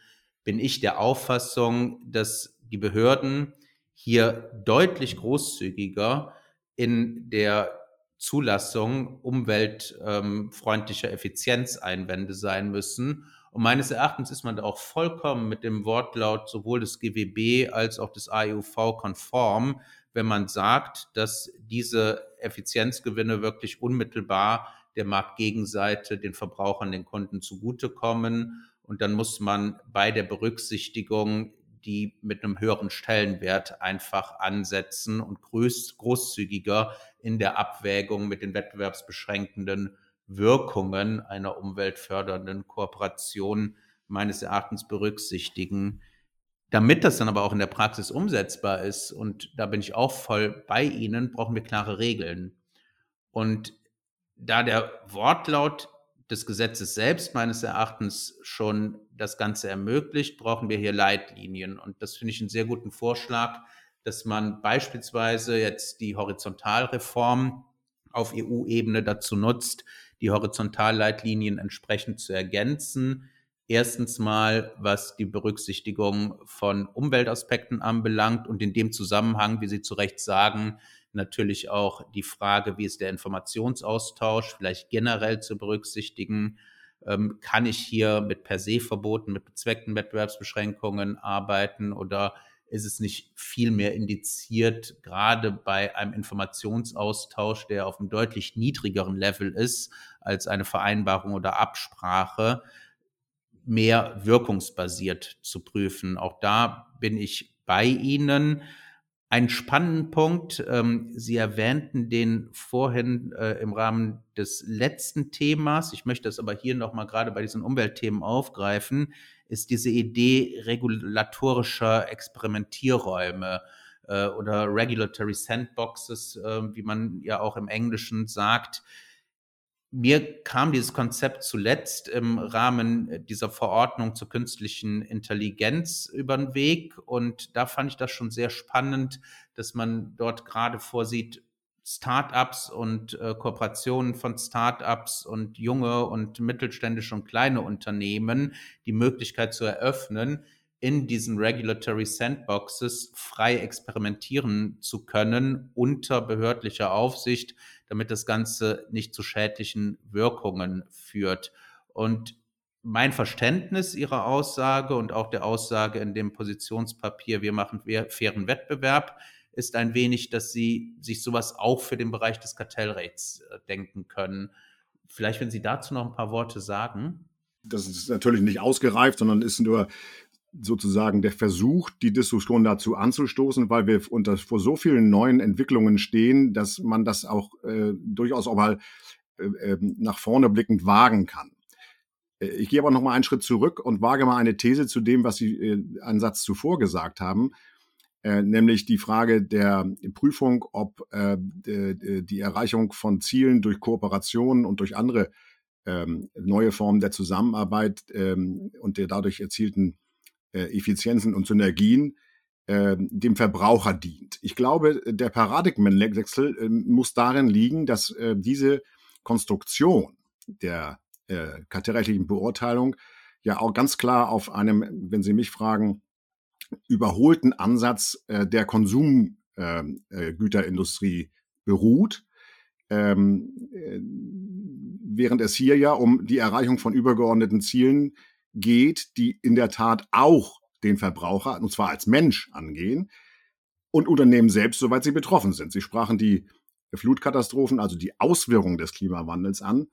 bin ich der Auffassung, dass die Behörden hier deutlich großzügiger in der Zulassung umweltfreundlicher Effizienzeinwände sein müssen. Und meines Erachtens ist man da auch vollkommen mit dem Wortlaut sowohl des GWB als auch des AEUV konform, wenn man sagt, dass diese Effizienzgewinne wirklich unmittelbar der Marktgegenseite, den Verbrauchern, den Kunden zugutekommen. Und dann muss man bei der Berücksichtigung die mit einem höheren Stellenwert einfach ansetzen und groß, großzügiger in der Abwägung mit den wettbewerbsbeschränkenden Wirkungen einer umweltfördernden Kooperation meines Erachtens berücksichtigen. Damit das dann aber auch in der Praxis umsetzbar ist, und da bin ich auch voll bei Ihnen, brauchen wir klare Regeln. Und da der Wortlaut des Gesetzes selbst meines Erachtens schon das Ganze ermöglicht, brauchen wir hier Leitlinien. Und das finde ich einen sehr guten Vorschlag, dass man beispielsweise jetzt die Horizontalreform auf EU-Ebene dazu nutzt, die Horizontalleitlinien entsprechend zu ergänzen, Erstens mal, was die Berücksichtigung von Umweltaspekten anbelangt und in dem Zusammenhang, wie Sie zu Recht sagen, natürlich auch die Frage, wie ist der Informationsaustausch vielleicht generell zu berücksichtigen. Ähm, kann ich hier mit per se Verboten, mit bezweckten Wettbewerbsbeschränkungen arbeiten oder ist es nicht viel mehr indiziert, gerade bei einem Informationsaustausch, der auf einem deutlich niedrigeren Level ist als eine Vereinbarung oder Absprache, mehr wirkungsbasiert zu prüfen. Auch da bin ich bei Ihnen. Ein spannenden Punkt, ähm, Sie erwähnten den vorhin äh, im Rahmen des letzten Themas, ich möchte das aber hier nochmal gerade bei diesen Umweltthemen aufgreifen, ist diese Idee regulatorischer Experimentierräume äh, oder Regulatory Sandboxes, äh, wie man ja auch im Englischen sagt mir kam dieses Konzept zuletzt im Rahmen dieser Verordnung zur künstlichen Intelligenz über den Weg. Und da fand ich das schon sehr spannend, dass man dort gerade vorsieht, Start-ups und äh, Kooperationen von Start-ups und junge und mittelständische und kleine Unternehmen die Möglichkeit zu eröffnen, in diesen Regulatory Sandboxes frei experimentieren zu können unter behördlicher Aufsicht, damit das Ganze nicht zu schädlichen Wirkungen führt. Und mein Verständnis Ihrer Aussage und auch der Aussage in dem Positionspapier, wir machen fairen Wettbewerb, ist ein wenig, dass Sie sich sowas auch für den Bereich des Kartellrechts äh, denken können. Vielleicht, wenn Sie dazu noch ein paar Worte sagen. Das ist natürlich nicht ausgereift, sondern ist nur sozusagen der Versuch, die Diskussion dazu anzustoßen, weil wir unter, vor so vielen neuen Entwicklungen stehen, dass man das auch äh, durchaus auch mal äh, ähm, nach vorne blickend wagen kann. Äh, ich gehe aber noch mal einen Schritt zurück und wage mal eine These zu dem, was Sie äh, einen Satz zuvor gesagt haben, äh, nämlich die Frage der Prüfung, ob äh, die Erreichung von Zielen durch Kooperationen und durch andere ähm, neue Formen der Zusammenarbeit ähm, und der dadurch erzielten Effizienzen und Synergien äh, dem Verbraucher dient. Ich glaube, der Paradigmenwechsel äh, muss darin liegen, dass äh, diese Konstruktion der äh, kartellrechtlichen Beurteilung ja auch ganz klar auf einem, wenn Sie mich fragen, überholten Ansatz äh, der Konsumgüterindustrie ähm, äh, beruht, ähm, äh, während es hier ja um die Erreichung von übergeordneten Zielen geht, die in der Tat auch den Verbraucher, und zwar als Mensch, angehen und Unternehmen selbst, soweit sie betroffen sind. Sie sprachen die Flutkatastrophen, also die Auswirkungen des Klimawandels an.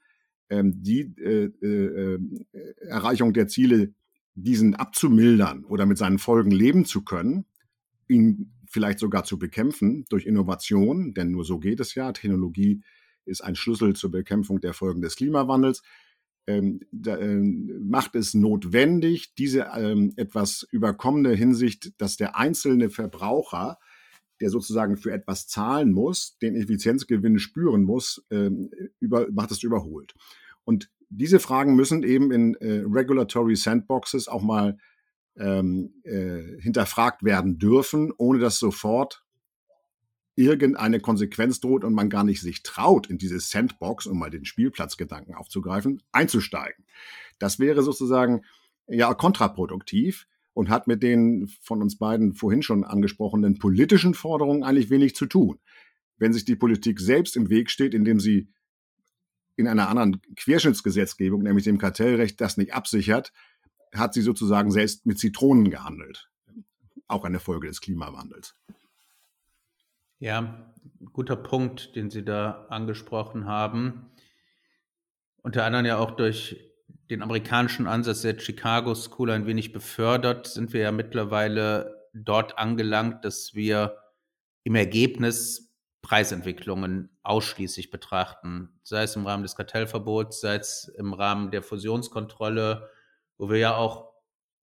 Ähm, die äh, äh, Erreichung der Ziele, diesen abzumildern oder mit seinen Folgen leben zu können, ihn vielleicht sogar zu bekämpfen durch Innovation, denn nur so geht es ja. Technologie ist ein Schlüssel zur Bekämpfung der Folgen des Klimawandels ähm, da, ähm, macht es notwendig, diese ähm, etwas überkommene Hinsicht, dass der einzelne Verbraucher, der sozusagen für etwas zahlen muss, den Effizienzgewinn spüren muss, ähm, über, macht es überholt. Und diese Fragen müssen eben in äh, Regulatory Sandboxes auch mal ähm, äh, hinterfragt werden dürfen, ohne dass sofort irgendeine Konsequenz droht und man gar nicht sich traut, in diese Sandbox, um mal den Spielplatzgedanken aufzugreifen, einzusteigen. Das wäre sozusagen ja kontraproduktiv und hat mit den von uns beiden vorhin schon angesprochenen politischen Forderungen eigentlich wenig zu tun. Wenn sich die Politik selbst im Weg steht, indem sie in einer anderen Querschnittsgesetzgebung, nämlich dem Kartellrecht, das nicht absichert, hat sie sozusagen selbst mit Zitronen gehandelt. Auch eine Folge des Klimawandels. Ja, guter Punkt, den Sie da angesprochen haben. Unter anderem ja auch durch den amerikanischen Ansatz der Chicago School ein wenig befördert, sind wir ja mittlerweile dort angelangt, dass wir im Ergebnis Preisentwicklungen ausschließlich betrachten, sei es im Rahmen des Kartellverbots, sei es im Rahmen der Fusionskontrolle, wo wir ja auch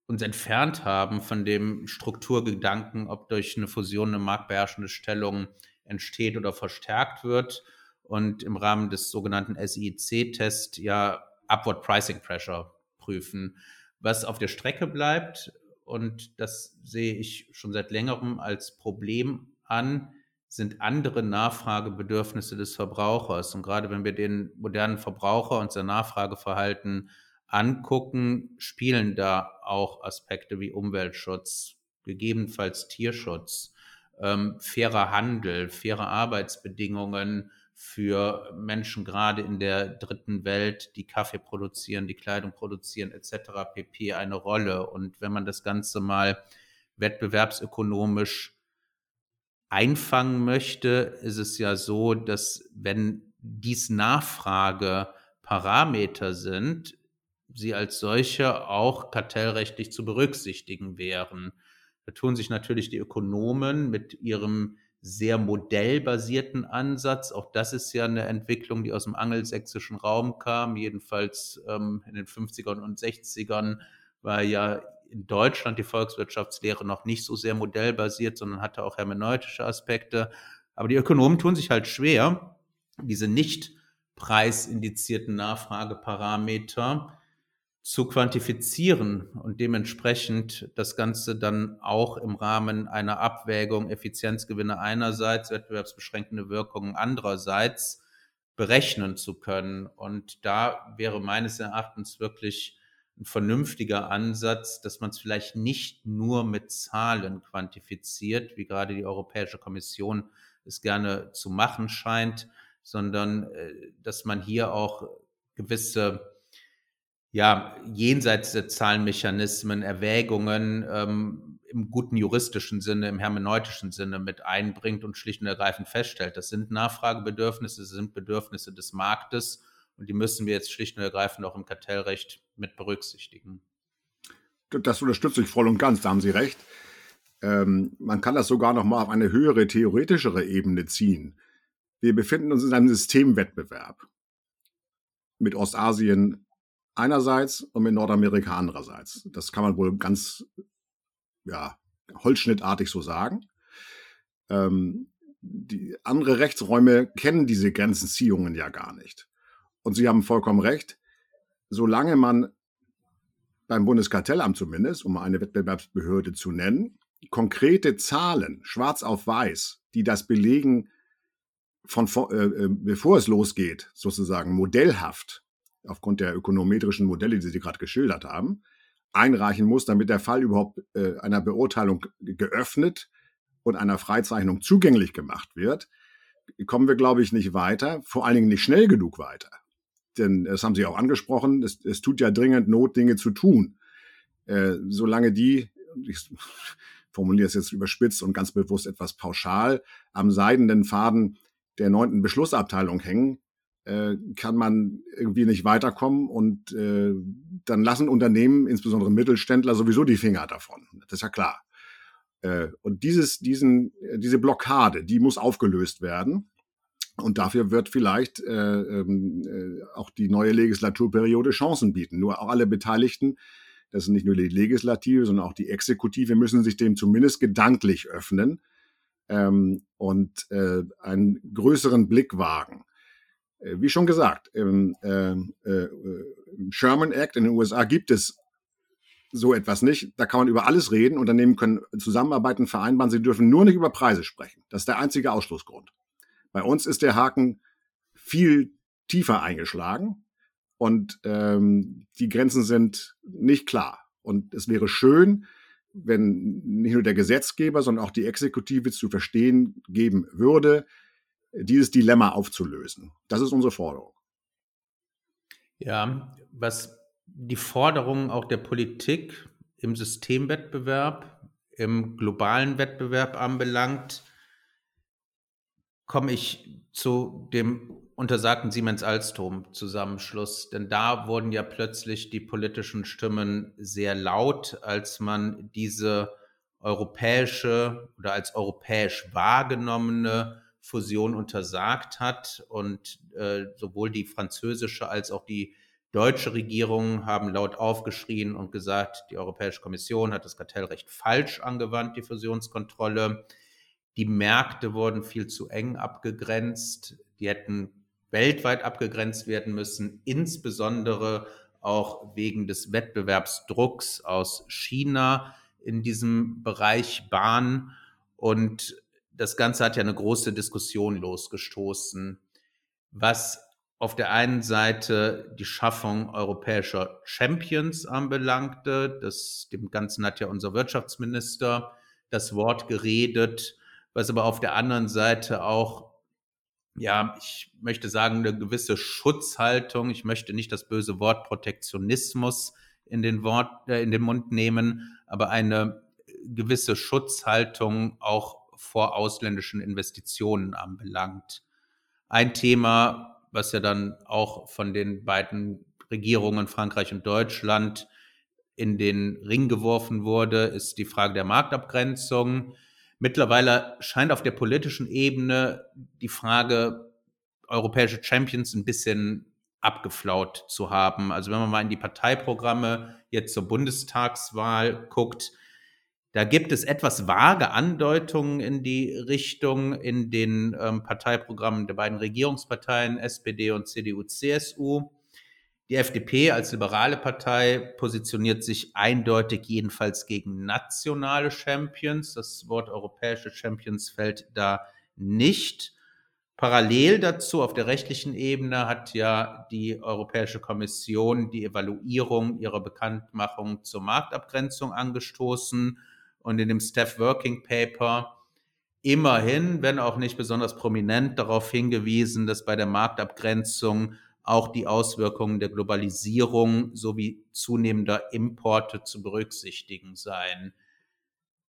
uns entfernt haben von dem Strukturgedanken, ob durch eine Fusion eine marktbeherrschende Stellung entsteht oder verstärkt wird und im Rahmen des sogenannten SIC-Test ja Upward Pricing Pressure prüfen. Was auf der Strecke bleibt, und das sehe ich schon seit längerem als Problem an, sind andere Nachfragebedürfnisse des Verbrauchers. Und gerade wenn wir den modernen Verbraucher und sein Nachfrageverhalten angucken, spielen da auch Aspekte wie Umweltschutz, gegebenenfalls Tierschutz, ähm, fairer Handel, faire Arbeitsbedingungen für Menschen gerade in der dritten Welt, die Kaffee produzieren, die Kleidung produzieren etc. pp. eine Rolle. Und wenn man das Ganze mal wettbewerbsökonomisch einfangen möchte, ist es ja so, dass wenn dies Nachfrageparameter sind, sie als solche auch kartellrechtlich zu berücksichtigen wären. Da tun sich natürlich die Ökonomen mit ihrem sehr modellbasierten Ansatz. Auch das ist ja eine Entwicklung, die aus dem angelsächsischen Raum kam. Jedenfalls ähm, in den 50ern und 60ern war ja in Deutschland die Volkswirtschaftslehre noch nicht so sehr modellbasiert, sondern hatte auch hermeneutische Aspekte. Aber die Ökonomen tun sich halt schwer, diese nicht preisindizierten Nachfrageparameter zu quantifizieren und dementsprechend das Ganze dann auch im Rahmen einer Abwägung Effizienzgewinne einerseits, wettbewerbsbeschränkende Wirkungen andererseits berechnen zu können. Und da wäre meines Erachtens wirklich ein vernünftiger Ansatz, dass man es vielleicht nicht nur mit Zahlen quantifiziert, wie gerade die Europäische Kommission es gerne zu machen scheint, sondern äh, dass man hier auch gewisse ja, jenseits der Zahlenmechanismen, Erwägungen ähm, im guten juristischen Sinne, im hermeneutischen Sinne mit einbringt und schlicht und ergreifend feststellt, das sind Nachfragebedürfnisse, das sind Bedürfnisse des Marktes und die müssen wir jetzt schlicht und ergreifend auch im Kartellrecht mit berücksichtigen. Das unterstütze ich voll und ganz, da haben Sie recht. Ähm, man kann das sogar noch mal auf eine höhere, theoretischere Ebene ziehen. Wir befinden uns in einem Systemwettbewerb mit Ostasien einerseits und mit Nordamerika andererseits. Das kann man wohl ganz ja, holzschnittartig so sagen. Ähm, die andere Rechtsräume kennen diese Grenzenziehungen ja gar nicht. Und Sie haben vollkommen recht. Solange man beim Bundeskartellamt zumindest, um eine Wettbewerbsbehörde zu nennen, konkrete Zahlen, schwarz auf weiß, die das belegen, von, äh, äh, bevor es losgeht, sozusagen modellhaft, aufgrund der ökonometrischen Modelle, die Sie gerade geschildert haben, einreichen muss, damit der Fall überhaupt äh, einer Beurteilung geöffnet und einer Freizeichnung zugänglich gemacht wird, kommen wir, glaube ich, nicht weiter, vor allen Dingen nicht schnell genug weiter. Denn das haben Sie auch angesprochen, es, es tut ja dringend Not, Dinge zu tun. Äh, solange die, ich formuliere es jetzt überspitzt und ganz bewusst etwas pauschal, am seidenen Faden der neunten Beschlussabteilung hängen, äh, kann man irgendwie nicht weiterkommen und äh, dann lassen Unternehmen, insbesondere Mittelständler, sowieso die Finger davon. Das ist ja klar. Äh, und dieses, diesen, diese Blockade, die muss aufgelöst werden. Und dafür wird vielleicht äh, ähm, äh, auch die neue Legislaturperiode Chancen bieten. Nur auch alle Beteiligten, das sind nicht nur die Legislative, sondern auch die Exekutive, müssen sich dem zumindest gedanklich öffnen ähm, und äh, einen größeren Blick wagen. Äh, wie schon gesagt, im, äh, äh, im Sherman Act in den USA gibt es so etwas nicht. Da kann man über alles reden. Unternehmen können zusammenarbeiten, vereinbaren. Sie dürfen nur nicht über Preise sprechen. Das ist der einzige Ausschlussgrund. Bei uns ist der Haken viel tiefer eingeschlagen und ähm, die Grenzen sind nicht klar. Und es wäre schön, wenn nicht nur der Gesetzgeber, sondern auch die Exekutive zu verstehen geben würde, dieses Dilemma aufzulösen. Das ist unsere Forderung. Ja, was die Forderungen auch der Politik im Systemwettbewerb, im globalen Wettbewerb anbelangt, komme ich zu dem untersagten Siemens-Alstom-Zusammenschluss. Denn da wurden ja plötzlich die politischen Stimmen sehr laut, als man diese europäische oder als europäisch wahrgenommene Fusion untersagt hat. Und äh, sowohl die französische als auch die deutsche Regierung haben laut aufgeschrien und gesagt, die Europäische Kommission hat das Kartellrecht falsch angewandt, die Fusionskontrolle. Die Märkte wurden viel zu eng abgegrenzt. Die hätten weltweit abgegrenzt werden müssen, insbesondere auch wegen des Wettbewerbsdrucks aus China in diesem Bereich Bahn. Und das Ganze hat ja eine große Diskussion losgestoßen, was auf der einen Seite die Schaffung europäischer Champions anbelangte. Das, dem Ganzen hat ja unser Wirtschaftsminister das Wort geredet, was aber auf der anderen Seite auch, ja, ich möchte sagen, eine gewisse Schutzhaltung, ich möchte nicht das böse Wort Protektionismus in den, Wort, äh, in den Mund nehmen, aber eine gewisse Schutzhaltung auch vor ausländischen Investitionen anbelangt. Ein Thema, was ja dann auch von den beiden Regierungen Frankreich und Deutschland in den Ring geworfen wurde, ist die Frage der Marktabgrenzung. Mittlerweile scheint auf der politischen Ebene die Frage europäische Champions ein bisschen abgeflaut zu haben. Also wenn man mal in die Parteiprogramme jetzt zur Bundestagswahl guckt, da gibt es etwas vage Andeutungen in die Richtung in den ähm, Parteiprogrammen der beiden Regierungsparteien SPD und CDU, CSU. Die FDP als liberale Partei positioniert sich eindeutig jedenfalls gegen nationale Champions. Das Wort europäische Champions fällt da nicht. Parallel dazu auf der rechtlichen Ebene hat ja die Europäische Kommission die Evaluierung ihrer Bekanntmachung zur Marktabgrenzung angestoßen und in dem Staff Working Paper immerhin, wenn auch nicht besonders prominent, darauf hingewiesen, dass bei der Marktabgrenzung auch die Auswirkungen der Globalisierung sowie zunehmender Importe zu berücksichtigen sein.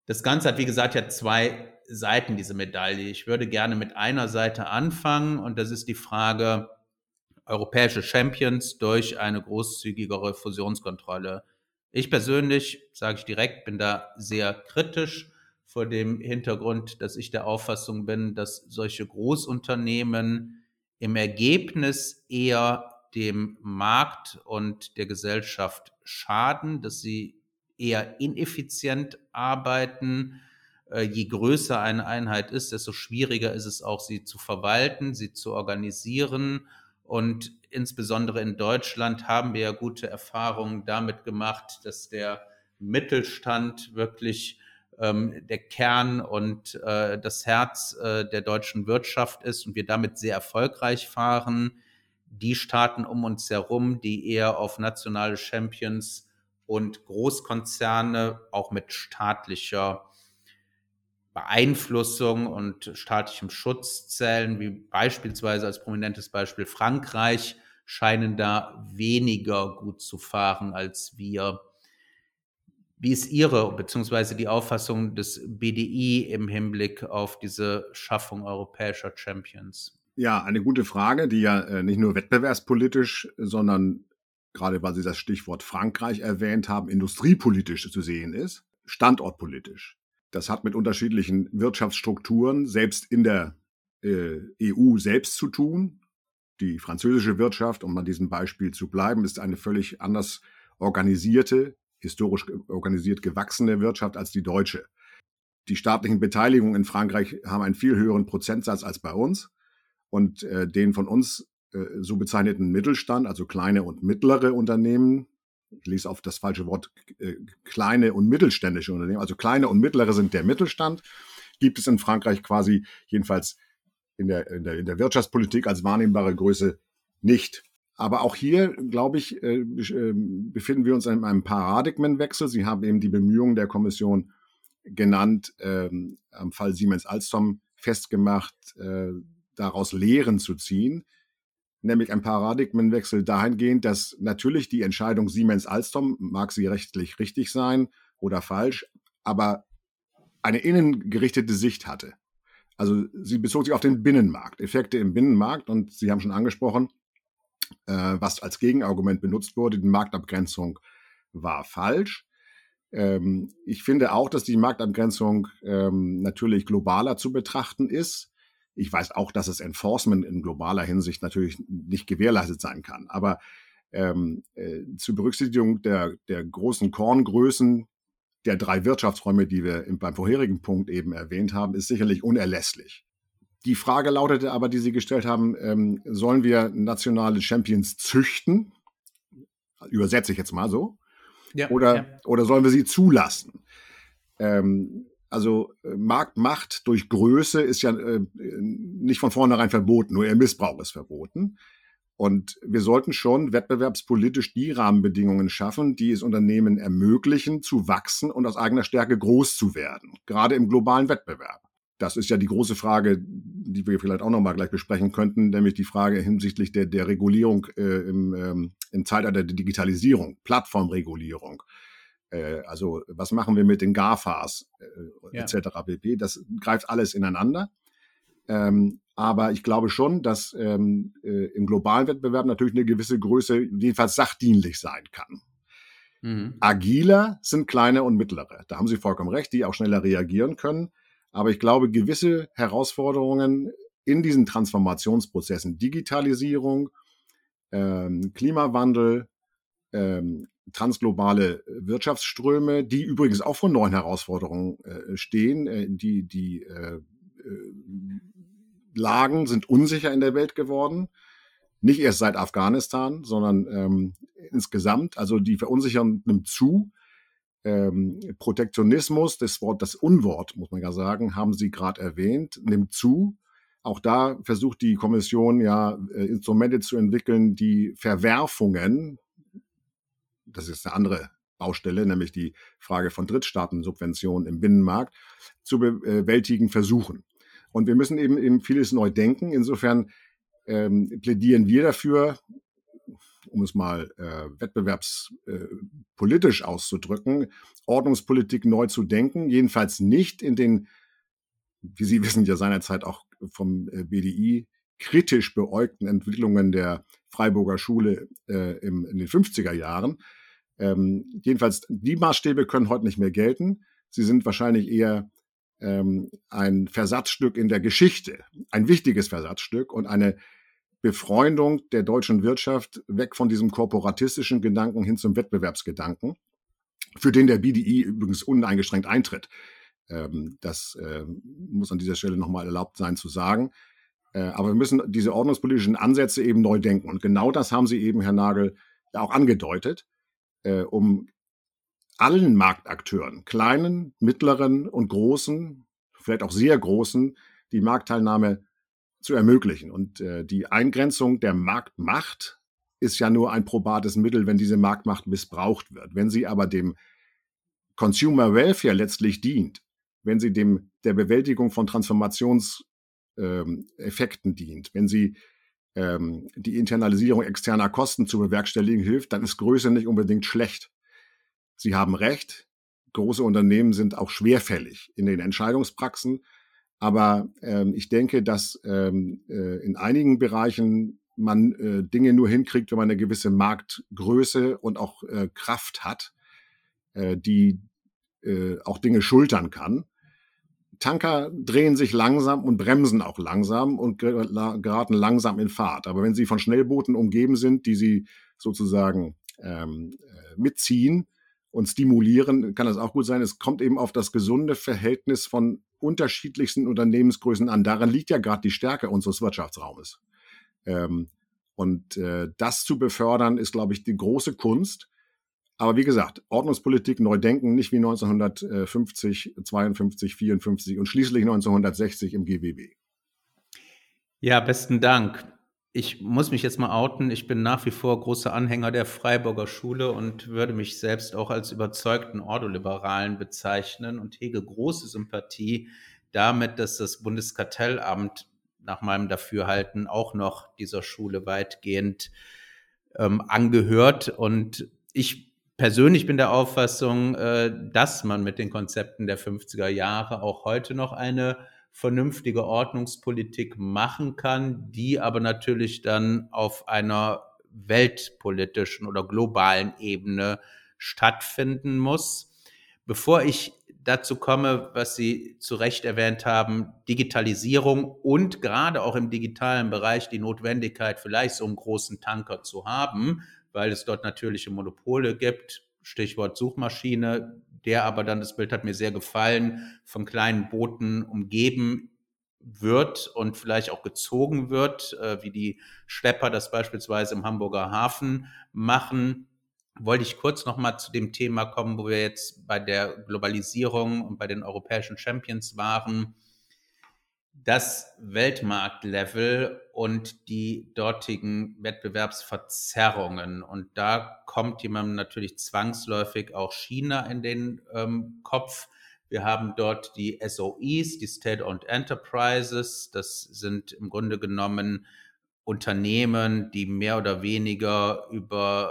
Das Ganze hat, wie gesagt, ja zwei Seiten, diese Medaille. Ich würde gerne mit einer Seite anfangen und das ist die Frage europäische Champions durch eine großzügigere Fusionskontrolle. Ich persönlich, sage ich direkt, bin da sehr kritisch vor dem Hintergrund, dass ich der Auffassung bin, dass solche Großunternehmen im Ergebnis eher dem Markt und der Gesellschaft schaden, dass sie eher ineffizient arbeiten. Äh, je größer eine Einheit ist, desto schwieriger ist es auch, sie zu verwalten, sie zu organisieren. Und insbesondere in Deutschland haben wir ja gute Erfahrungen damit gemacht, dass der Mittelstand wirklich ähm, der Kern und äh, das Herz äh, der deutschen Wirtschaft ist und wir damit sehr erfolgreich fahren. Die Staaten um uns herum, die eher auf nationale Champions und Großkonzerne auch mit staatlicher Beeinflussung und staatlichem Schutz zählen, wie beispielsweise als prominentes Beispiel Frankreich, scheinen da weniger gut zu fahren als wir. Wie ist Ihre bzw. die Auffassung des BDI im Hinblick auf diese Schaffung europäischer Champions? Ja, eine gute Frage, die ja äh, nicht nur wettbewerbspolitisch, sondern gerade weil Sie das Stichwort Frankreich erwähnt haben, industriepolitisch zu sehen ist, standortpolitisch. Das hat mit unterschiedlichen Wirtschaftsstrukturen selbst in der äh, EU selbst zu tun. Die französische Wirtschaft, um an diesem Beispiel zu bleiben, ist eine völlig anders organisierte historisch organisiert gewachsene Wirtschaft als die deutsche. Die staatlichen Beteiligungen in Frankreich haben einen viel höheren Prozentsatz als bei uns. Und äh, den von uns äh, so bezeichneten Mittelstand, also kleine und mittlere Unternehmen, ich lese auf das falsche Wort, äh, kleine und mittelständische Unternehmen, also kleine und mittlere sind der Mittelstand, gibt es in Frankreich quasi jedenfalls in der, in der, in der Wirtschaftspolitik als wahrnehmbare Größe nicht. Aber auch hier, glaube ich, äh, äh, befinden wir uns in einem Paradigmenwechsel. Sie haben eben die Bemühungen der Kommission genannt, ähm, am Fall Siemens Alstom festgemacht, äh, daraus Lehren zu ziehen, nämlich ein Paradigmenwechsel dahingehend, dass natürlich die Entscheidung Siemens Alstom, mag sie rechtlich richtig sein oder falsch, aber eine innengerichtete Sicht hatte. Also sie bezog sich auf den Binnenmarkt, Effekte im Binnenmarkt und Sie haben schon angesprochen, äh, was als Gegenargument benutzt wurde, die Marktabgrenzung war falsch. Ähm, ich finde auch, dass die Marktabgrenzung ähm, natürlich globaler zu betrachten ist. Ich weiß auch, dass das Enforcement in globaler Hinsicht natürlich nicht gewährleistet sein kann. Aber ähm, äh, zur Berücksichtigung der, der großen Korngrößen der drei Wirtschaftsräume, die wir beim vorherigen Punkt eben erwähnt haben, ist sicherlich unerlässlich. Die Frage lautete aber, die Sie gestellt haben, ähm, sollen wir nationale Champions züchten? Übersetze ich jetzt mal so. Ja, oder, ja. oder sollen wir sie zulassen? Ähm, also äh, Marktmacht durch Größe ist ja äh, nicht von vornherein verboten, nur ihr Missbrauch ist verboten. Und wir sollten schon wettbewerbspolitisch die Rahmenbedingungen schaffen, die es Unternehmen ermöglichen, zu wachsen und aus eigener Stärke groß zu werden, gerade im globalen Wettbewerb. Das ist ja die große Frage, die wir vielleicht auch nochmal gleich besprechen könnten, nämlich die Frage hinsichtlich der, der Regulierung äh, im, ähm, im Zeitalter der Digitalisierung, Plattformregulierung. Äh, also was machen wir mit den GAFAs äh, ja. etc. pp. Das greift alles ineinander. Ähm, aber ich glaube schon, dass ähm, äh, im globalen Wettbewerb natürlich eine gewisse Größe jedenfalls sachdienlich sein kann. Mhm. Agiler sind kleine und mittlere. Da haben Sie vollkommen recht, die auch schneller reagieren können. Aber ich glaube, gewisse Herausforderungen in diesen Transformationsprozessen, Digitalisierung, ähm, Klimawandel, ähm, transglobale Wirtschaftsströme, die übrigens auch vor neuen Herausforderungen äh, stehen, äh, die, die äh, äh, Lagen sind unsicher in der Welt geworden. Nicht erst seit Afghanistan, sondern ähm, insgesamt. Also die Verunsicherung nimmt zu ähm, Protektionismus, das Wort, das Unwort, muss man ja sagen, haben Sie gerade erwähnt, nimmt zu. Auch da versucht die Kommission ja äh, Instrumente zu entwickeln, die Verwerfungen, das ist eine andere Baustelle, nämlich die Frage von Drittstaatensubventionen im Binnenmarkt, zu bewältigen versuchen. Und wir müssen eben, eben vieles neu denken. Insofern ähm, plädieren wir dafür, um es mal äh, wettbewerbspolitisch äh, auszudrücken, Ordnungspolitik neu zu denken, jedenfalls nicht in den, wie Sie [laughs] wissen, ja seinerzeit auch vom äh, BDI kritisch beäugten Entwicklungen der Freiburger Schule äh, im, in den 50er Jahren. Ähm, jedenfalls, die Maßstäbe können heute nicht mehr gelten. Sie sind wahrscheinlich eher ähm, ein Versatzstück in der Geschichte, ein wichtiges Versatzstück und eine Befreundung der deutschen Wirtschaft weg von diesem korporatistischen Gedanken hin zum Wettbewerbsgedanken, für den der BDI übrigens uneingeschränkt eintritt. Ähm, das äh, muss an dieser Stelle nochmal erlaubt sein zu sagen. Äh, aber wir müssen diese ordnungspolitischen Ansätze eben neu denken. Und genau das haben Sie eben, Herr Nagel, ja auch angedeutet, äh, um allen Marktakteuren, kleinen, mittleren und großen, vielleicht auch sehr großen, die Marktteilnahme zu ermöglichen. Und äh, die Eingrenzung der Marktmacht ist ja nur ein probates Mittel, wenn diese Marktmacht missbraucht wird. Wenn sie aber dem Consumer Welfare letztlich dient, wenn sie dem der Bewältigung von Transformationseffekten ähm, dient, wenn sie ähm, die Internalisierung externer Kosten zu bewerkstelligen hilft, dann ist Größe nicht unbedingt schlecht. Sie haben recht, große Unternehmen sind auch schwerfällig in den Entscheidungspraxen, aber ähm, ich denke, dass ähm, äh, in einigen Bereichen man äh, Dinge nur hinkriegt, wenn man eine gewisse Marktgröße und auch äh, Kraft hat, äh, die äh, auch Dinge schultern kann. Tanker drehen sich langsam und bremsen auch langsam und geraten langsam in Fahrt. Aber wenn sie von Schnellbooten umgeben sind, die sie sozusagen ähm, äh, mitziehen und stimulieren, kann das auch gut sein. Es kommt eben auf das gesunde Verhältnis von unterschiedlichsten Unternehmensgrößen an. Daran liegt ja gerade die Stärke unseres Wirtschaftsraumes. Ähm, und äh, das zu befördern, ist, glaube ich, die große Kunst. Aber wie gesagt, Ordnungspolitik neu denken, nicht wie 1950, 52, 54 und schließlich 1960 im GWB. Ja, besten Dank. Ich muss mich jetzt mal outen. Ich bin nach wie vor großer Anhänger der Freiburger Schule und würde mich selbst auch als überzeugten Ordoliberalen bezeichnen und hege große Sympathie damit, dass das Bundeskartellamt nach meinem Dafürhalten auch noch dieser Schule weitgehend ähm, angehört. Und ich persönlich bin der Auffassung, äh, dass man mit den Konzepten der 50er Jahre auch heute noch eine vernünftige Ordnungspolitik machen kann, die aber natürlich dann auf einer weltpolitischen oder globalen Ebene stattfinden muss. Bevor ich dazu komme, was Sie zu Recht erwähnt haben, Digitalisierung und gerade auch im digitalen Bereich die Notwendigkeit, vielleicht so einen großen Tanker zu haben, weil es dort natürliche Monopole gibt. Stichwort Suchmaschine, der aber dann, das Bild hat mir sehr gefallen, von kleinen Booten umgeben wird und vielleicht auch gezogen wird, äh, wie die Schlepper das beispielsweise im Hamburger Hafen machen wollte ich kurz noch mal zu dem Thema kommen, wo wir jetzt bei der Globalisierung und bei den europäischen Champions waren. Das Weltmarktlevel und die dortigen Wettbewerbsverzerrungen. Und da kommt jemandem natürlich zwangsläufig auch China in den ähm, Kopf. Wir haben dort die SOEs, die State-Owned Enterprises. Das sind im Grunde genommen Unternehmen, die mehr oder weniger über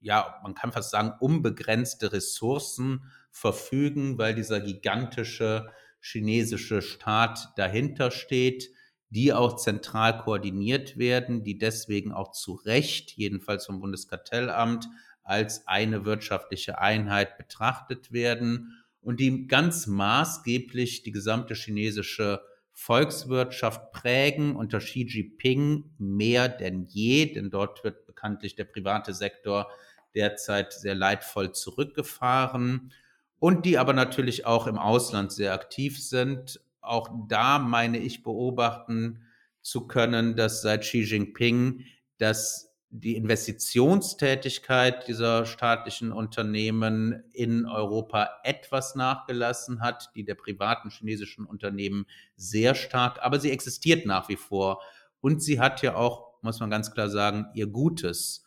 ja, man kann fast sagen, unbegrenzte Ressourcen verfügen, weil dieser gigantische chinesische Staat dahinter steht, die auch zentral koordiniert werden, die deswegen auch zu Recht, jedenfalls vom Bundeskartellamt, als eine wirtschaftliche Einheit betrachtet werden und die ganz maßgeblich die gesamte chinesische Volkswirtschaft prägen unter Xi Jinping mehr denn je, denn dort wird bekanntlich der private Sektor derzeit sehr leidvoll zurückgefahren und die aber natürlich auch im Ausland sehr aktiv sind. Auch da meine ich beobachten zu können, dass seit Xi Jinping dass die Investitionstätigkeit dieser staatlichen Unternehmen in Europa etwas nachgelassen hat, die der privaten chinesischen Unternehmen sehr stark, aber sie existiert nach wie vor. Und sie hat ja auch, muss man ganz klar sagen, ihr Gutes.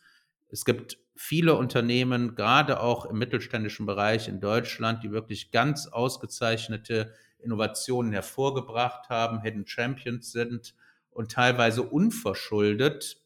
Es gibt viele Unternehmen, gerade auch im mittelständischen Bereich in Deutschland, die wirklich ganz ausgezeichnete Innovationen hervorgebracht haben, Hidden Champions sind und teilweise unverschuldet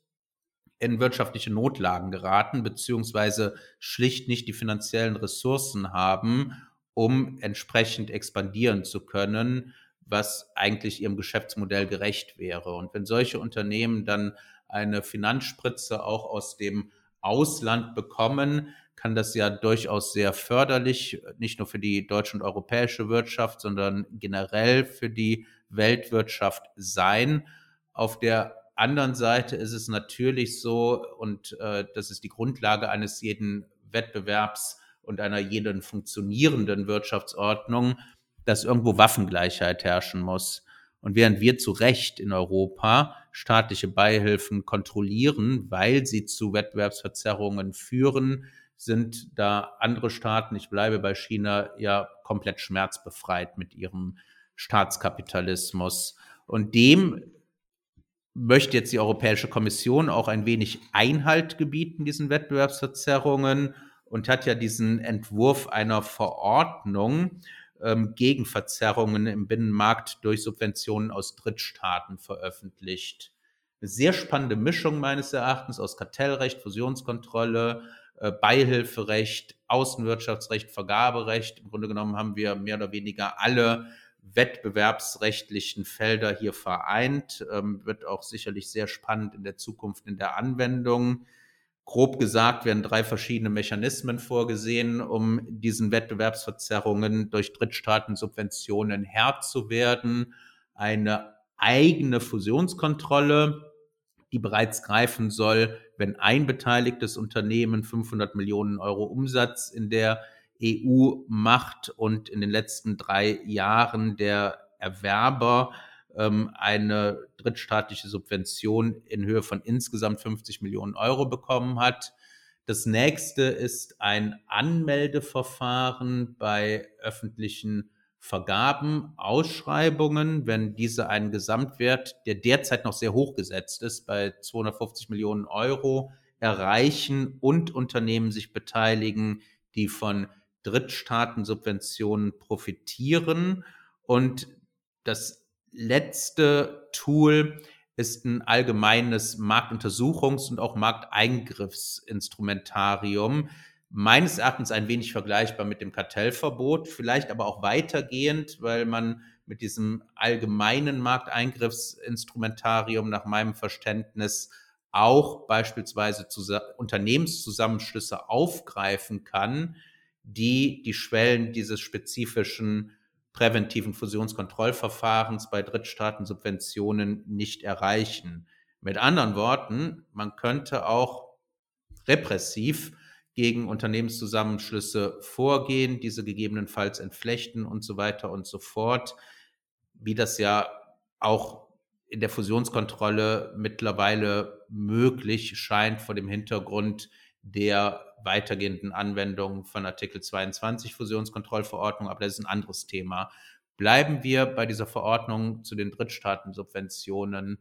in wirtschaftliche Notlagen geraten, beziehungsweise schlicht nicht die finanziellen Ressourcen haben, um entsprechend expandieren zu können, was eigentlich ihrem Geschäftsmodell gerecht wäre. Und wenn solche Unternehmen dann eine Finanzspritze auch aus dem Ausland bekommen, kann das ja durchaus sehr förderlich, nicht nur für die deutsche und europäische Wirtschaft, sondern generell für die Weltwirtschaft sein. Auf der anderen Seite ist es natürlich so, und äh, das ist die Grundlage eines jeden Wettbewerbs und einer jeden funktionierenden Wirtschaftsordnung, dass irgendwo Waffengleichheit herrschen muss. Und während wir zu Recht in Europa staatliche Beihilfen kontrollieren, weil sie zu Wettbewerbsverzerrungen führen, sind da andere Staaten, ich bleibe bei China, ja komplett schmerzbefreit mit ihrem Staatskapitalismus. Und dem möchte jetzt die Europäische Kommission auch ein wenig Einhalt gebieten, diesen Wettbewerbsverzerrungen, und hat ja diesen Entwurf einer Verordnung ähm, gegen Verzerrungen im Binnenmarkt durch Subventionen aus Drittstaaten veröffentlicht. Eine sehr spannende Mischung meines Erachtens aus Kartellrecht, Fusionskontrolle, Beihilferecht, Außenwirtschaftsrecht, Vergaberecht. Im Grunde genommen haben wir mehr oder weniger alle wettbewerbsrechtlichen Felder hier vereint. Ähm, wird auch sicherlich sehr spannend in der Zukunft in der Anwendung. Grob gesagt werden drei verschiedene Mechanismen vorgesehen, um diesen Wettbewerbsverzerrungen durch Drittstaatensubventionen Herr zu werden. Eine eigene Fusionskontrolle, die bereits greifen soll, wenn ein beteiligtes Unternehmen 500 Millionen Euro Umsatz in der EU macht und in den letzten drei Jahren der Erwerber ähm, eine drittstaatliche Subvention in Höhe von insgesamt 50 Millionen Euro bekommen hat. Das nächste ist ein Anmeldeverfahren bei öffentlichen Vergaben, Ausschreibungen, wenn diese einen Gesamtwert, der derzeit noch sehr hoch gesetzt ist, bei 250 Millionen Euro erreichen und Unternehmen sich beteiligen, die von Drittstaatensubventionen profitieren. Und das letzte Tool ist ein allgemeines Marktuntersuchungs- und auch Markteingriffsinstrumentarium. Meines Erachtens ein wenig vergleichbar mit dem Kartellverbot, vielleicht aber auch weitergehend, weil man mit diesem allgemeinen Markteingriffsinstrumentarium nach meinem Verständnis auch beispielsweise Unternehmenszusammenschlüsse aufgreifen kann, die die Schwellen dieses spezifischen präventiven Fusionskontrollverfahrens bei Drittstaatensubventionen nicht erreichen. Mit anderen Worten, man könnte auch repressiv gegen Unternehmenszusammenschlüsse vorgehen, diese gegebenenfalls entflechten und so weiter und so fort, wie das ja auch in der Fusionskontrolle mittlerweile möglich scheint vor dem Hintergrund der weitergehenden Anwendung von Artikel 22 Fusionskontrollverordnung, aber das ist ein anderes Thema. Bleiben wir bei dieser Verordnung zu den Drittstaatensubventionen.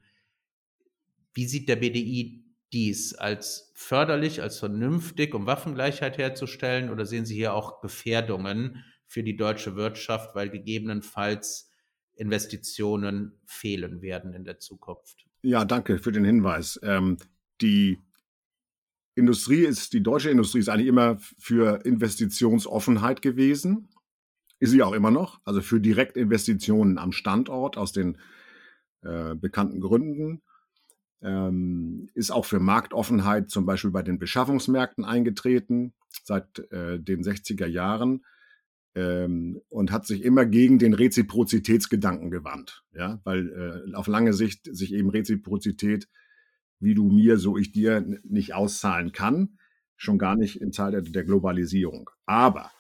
Wie sieht der BDI dies als förderlich, als vernünftig, um Waffengleichheit herzustellen? Oder sehen Sie hier auch Gefährdungen für die deutsche Wirtschaft, weil gegebenenfalls Investitionen fehlen werden in der Zukunft? Ja, danke für den Hinweis. Ähm, die Industrie ist, die deutsche Industrie ist eigentlich immer für Investitionsoffenheit gewesen. Ist sie auch immer noch. Also für Direktinvestitionen am Standort aus den äh, bekannten Gründen. Ähm, ist auch für Marktoffenheit zum Beispiel bei den Beschaffungsmärkten eingetreten seit äh, den 60er Jahren ähm, und hat sich immer gegen den Reziprozitätsgedanken gewandt. Ja, weil äh, auf lange Sicht sich eben Reziprozität wie du mir, so ich dir nicht auszahlen kann, schon gar nicht im Zeitalter der Globalisierung. Aber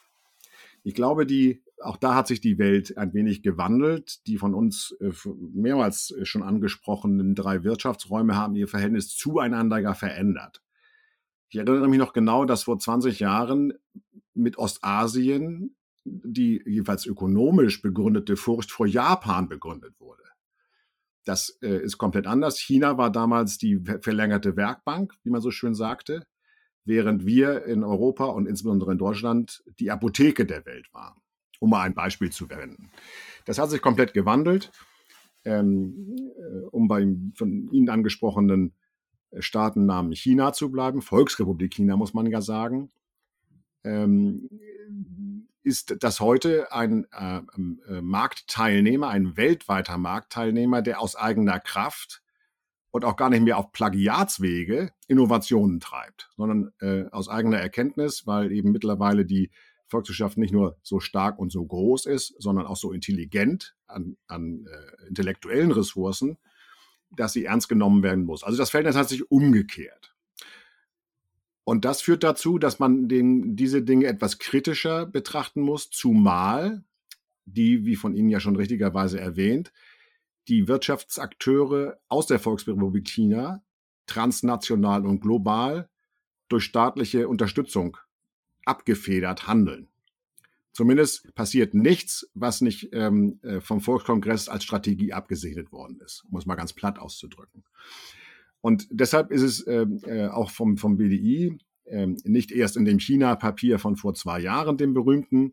ich glaube, die, auch da hat sich die Welt ein wenig gewandelt. Die von uns äh, mehrmals schon angesprochenen drei Wirtschaftsräume haben ihr Verhältnis zueinander ja verändert. Ich erinnere mich noch genau, dass vor 20 Jahren mit Ostasien die jeweils ökonomisch begründete Furcht vor Japan begründet wurde. Das äh, ist komplett anders. China war damals die verlängerte Werkbank, wie man so schön sagte, während wir in Europa und insbesondere in Deutschland die Apotheke der Welt waren, um mal ein Beispiel zu verwenden. Das hat sich komplett gewandelt. Ähm, äh, um beim von Ihnen angesprochenen Staatennamen China zu bleiben, Volksrepublik China muss man ja sagen, ähm, ist das heute ein äh, äh, Marktteilnehmer, ein weltweiter Marktteilnehmer, der aus eigener Kraft und auch gar nicht mehr auf Plagiatswege Innovationen treibt, sondern äh, aus eigener Erkenntnis, weil eben mittlerweile die Volkswirtschaft nicht nur so stark und so groß ist, sondern auch so intelligent an, an äh, intellektuellen Ressourcen, dass sie ernst genommen werden muss. Also das Verhältnis hat sich umgekehrt. Und das führt dazu, dass man den, diese Dinge etwas kritischer betrachten muss, zumal die, wie von Ihnen ja schon richtigerweise erwähnt, die Wirtschaftsakteure aus der Volksrepublik China transnational und global durch staatliche Unterstützung abgefedert handeln. Zumindest passiert nichts, was nicht ähm, äh, vom Volkskongress als Strategie abgesegnet worden ist, um es mal ganz platt auszudrücken. Und deshalb ist es ähm, äh, auch vom, vom BDI äh, nicht erst in dem China-Papier von vor zwei Jahren, dem berühmten,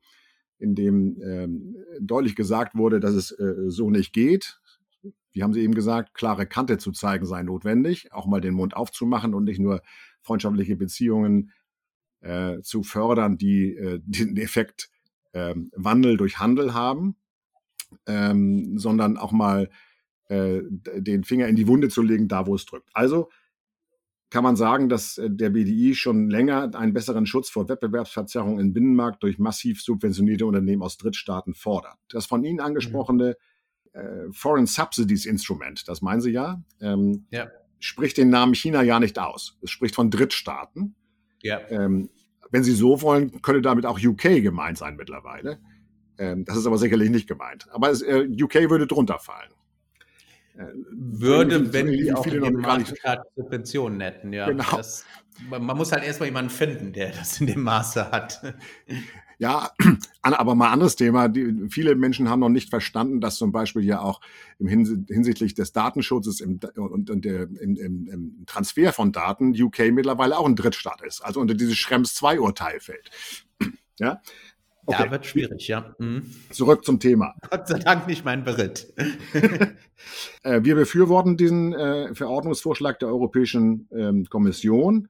in dem ähm, deutlich gesagt wurde, dass es äh, so nicht geht. Wie haben Sie eben gesagt, klare Kante zu zeigen sei notwendig, auch mal den Mund aufzumachen und nicht nur freundschaftliche Beziehungen äh, zu fördern, die äh, [laughs] den Effekt äh, Wandel durch Handel haben, ähm, sondern auch mal äh, den Finger in die Wunde zu legen, da wo es drückt. Also kann man sagen, dass äh, der BDI schon länger einen besseren Schutz vor Wettbewerbsverzerrung im Binnenmarkt durch massiv subventionierte Unternehmen aus Drittstaaten fordert. Das von Ihnen angesprochene äh, Foreign Subsidies Instrument, das meinen Sie ja, ähm, ja, spricht den Namen China ja nicht aus. Es spricht von Drittstaaten. Ja. Ähm, wenn Sie so wollen, könnte damit auch UK gemeint sein mittlerweile. Ähm, das ist aber sicherlich nicht gemeint. Aber es, äh, UK würde drunter fallen. Äh, würde, wenn die auch in dem Markt Subventionen hätten, ja. Genau. Das, man muss halt erstmal jemanden finden, der das in dem Maße hat. Ja, [clears throat] aber mal anderes Thema. Die, viele Menschen haben noch nicht verstanden, dass zum Beispiel ja auch im hinsichtlich des Datenschutzes im, und, und der, im, im, im, Transfer von Daten UK mittlerweile auch ein Drittstaat ist, also unter dieses Schrems 2 Urteil fällt. [clears throat] Ja. Okay. Ja, wird schwierig, ja. Mhm. Zurück zum Thema. Gott sei Dank nicht mein Beritt. [laughs] [laughs] Äh, wir befürworten diesen äh, Verordnungsvorschlag der Europäischen ähm, Kommission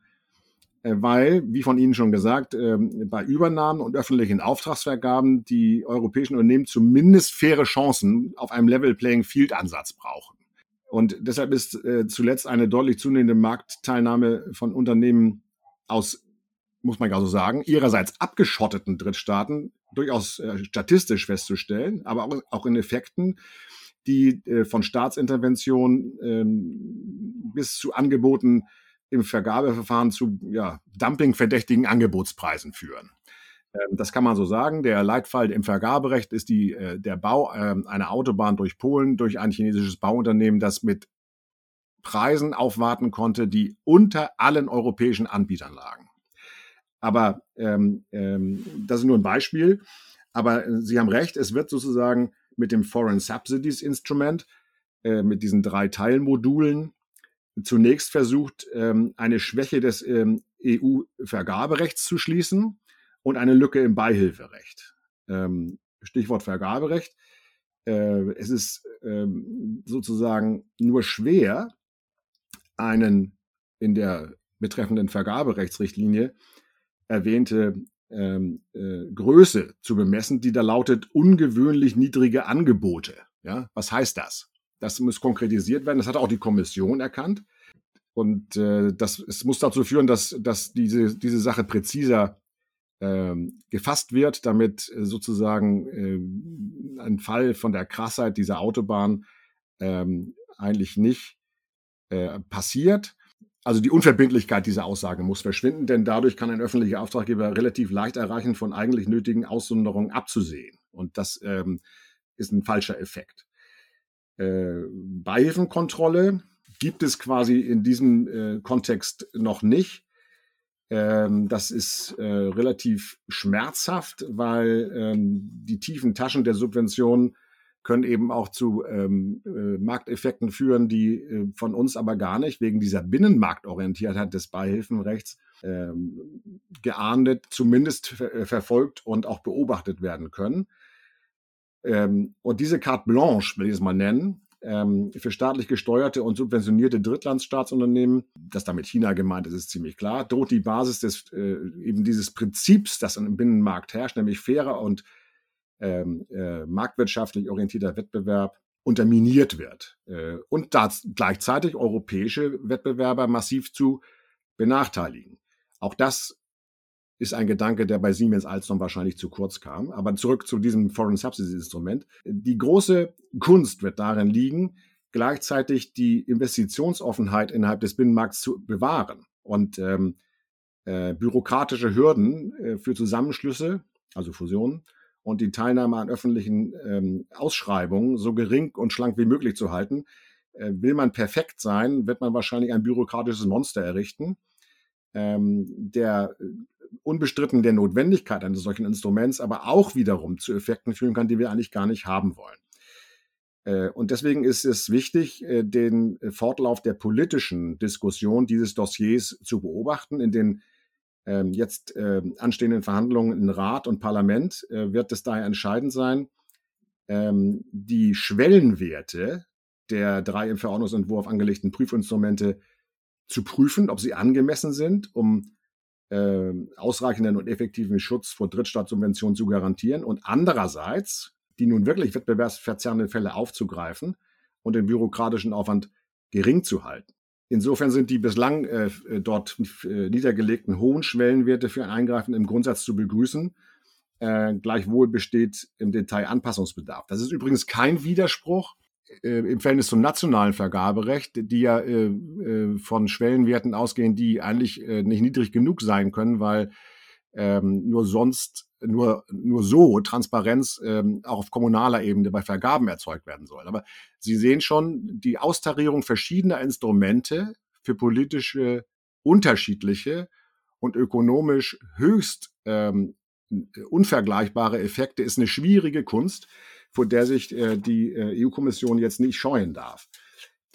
weil, wie von Ihnen schon gesagt, ähm, bei Übernahmen und öffentlichen Auftragsvergaben die europäischen Unternehmen zumindest faire Chancen auf einem Level Playing Field Ansatz brauchen. Und deshalb ist äh, zuletzt eine deutlich zunehmende Marktteilnahme von Unternehmen aus, muss man ja so sagen, ihrerseits abgeschotteten Drittstaaten durchaus äh, statistisch festzustellen, aber auch in Effekten, die von Staatsintervention ähm, bis zu Angeboten im Vergabeverfahren zu ja, dumpingverdächtigen Angebotspreisen führen. Ähm, das kann man so sagen. Der Leitfall im Vergaberecht ist die, äh, der Bau äh, einer Autobahn durch Polen durch ein chinesisches Bauunternehmen, das mit Preisen aufwarten konnte, die unter allen europäischen Anbietern lagen. Aber ähm, ähm, das ist nur ein Beispiel. Aber äh, Sie haben recht, es wird sozusagen mit dem Foreign Subsidies Instrument, äh, mit diesen drei Teilmodulen, zunächst versucht, ähm, eine Schwäche des ähm, EU-Vergaberechts zu schließen und eine Lücke im Beihilferecht. Ähm, Stichwort Vergaberecht. Äh, es ist sozusagen nur schwer, einen in der betreffenden Vergaberechtsrichtlinie erwähnte äh, Größe zu bemessen, die da lautet ungewöhnlich niedrige Angebote. Ja, was heißt das? Das muss konkretisiert werden. Das hat auch die Kommission erkannt. Und äh, das, es muss dazu führen, dass, dass diese, diese Sache präziser ähm, gefasst wird, damit äh, sozusagen äh, ein Fall von der Krassheit dieser Autobahn ähm, eigentlich nicht äh, passiert. Also die Unverbindlichkeit dieser Aussage muss verschwinden, denn dadurch kann ein öffentlicher Auftraggeber relativ leicht erreichen, von eigentlich nötigen Aussonderungen abzusehen. Und das ähm, ist ein falscher Effekt äh, Beihilfenkontrolle gibt es quasi in diesem äh, Kontext noch nicht. Ähm, das ist äh, relativ schmerzhaft, weil ähm, die tiefen Taschen der Subventionen können eben auch zu ähm, äh, Markteffekten führen, die äh, von uns aber gar nicht wegen dieser Binnenmarktorientiertheit des Beihilfenrechts ähm, geahndet, zumindest ver verfolgt und auch beobachtet werden können. Ähm, und diese Carte Blanche, will ich es mal nennen, ähm, für staatlich gesteuerte und subventionierte Drittlandsstaatsunternehmen, dass damit China gemeint ist, ist ziemlich klar, droht die Basis des äh, eben dieses Prinzips, das im Binnenmarkt herrscht, nämlich fairer und ähm, äh, marktwirtschaftlich orientierter Wettbewerb unterminiert wird äh, und da gleichzeitig europäische Wettbewerber massiv zu benachteiligen. Auch das ist ein Gedanke, der bei Siemens Alstom wahrscheinlich zu kurz kam. Aber zurück zu diesem Foreign Subsidies Instrument. Die große Kunst wird darin liegen, gleichzeitig die Investitionsoffenheit innerhalb des Binnenmarkts zu bewahren und ähm, äh, bürokratische Hürden äh, für Zusammenschlüsse, also Fusionen, und die Teilnahme an öffentlichen ähm, Ausschreibungen so gering und schlank wie möglich zu halten. Äh, will man perfekt sein, wird man wahrscheinlich ein bürokratisches Monster errichten, ähm, der äh, unbestritten der Notwendigkeit eines solchen Instruments, aber auch wiederum zu Effekten führen kann, die wir eigentlich gar nicht haben wollen. Äh, und deswegen ist es wichtig, äh, den Fortlauf der politischen Diskussion dieses Dossiers zu beobachten. In den ähm, jetzt ähm, anstehenden Verhandlungen in Rat und Parlament äh, wird es daher entscheidend sein, ähm, die Schwellenwerte der drei im Verordnungsentwurf angelegten Prüfinstrumente zu prüfen, ob sie angemessen sind, um äh, ausreichenden und effektiven Schutz vor Drittstaatssubventionen zu garantieren und andererseits die nun wirklich wettbewerbsverzerrenden Fälle aufzugreifen und den bürokratischen Aufwand gering zu halten. Insofern sind die bislang äh, dort äh, niedergelegten hohen Schwellenwerte für ein Eingreifen im Grundsatz zu begrüßen. Äh, gleichwohl besteht im Detail Anpassungsbedarf. Das ist übrigens kein Widerspruch äh, im Verhältnis zum nationalen Vergaberecht, die ja äh, äh, von Schwellenwerten ausgehen, die eigentlich äh, nicht niedrig genug sein können, weil ähm, nur sonst, nur, nur so Transparenz ähm, auch auf kommunaler Ebene bei Vergaben erzeugt werden soll. Aber Sie sehen schon, die Austarierung verschiedener Instrumente für politische unterschiedliche und ökonomisch höchst ähm, unvergleichbare Effekte ist eine schwierige Kunst vor der sich äh, die äh, EU-Kommission jetzt nicht scheuen darf.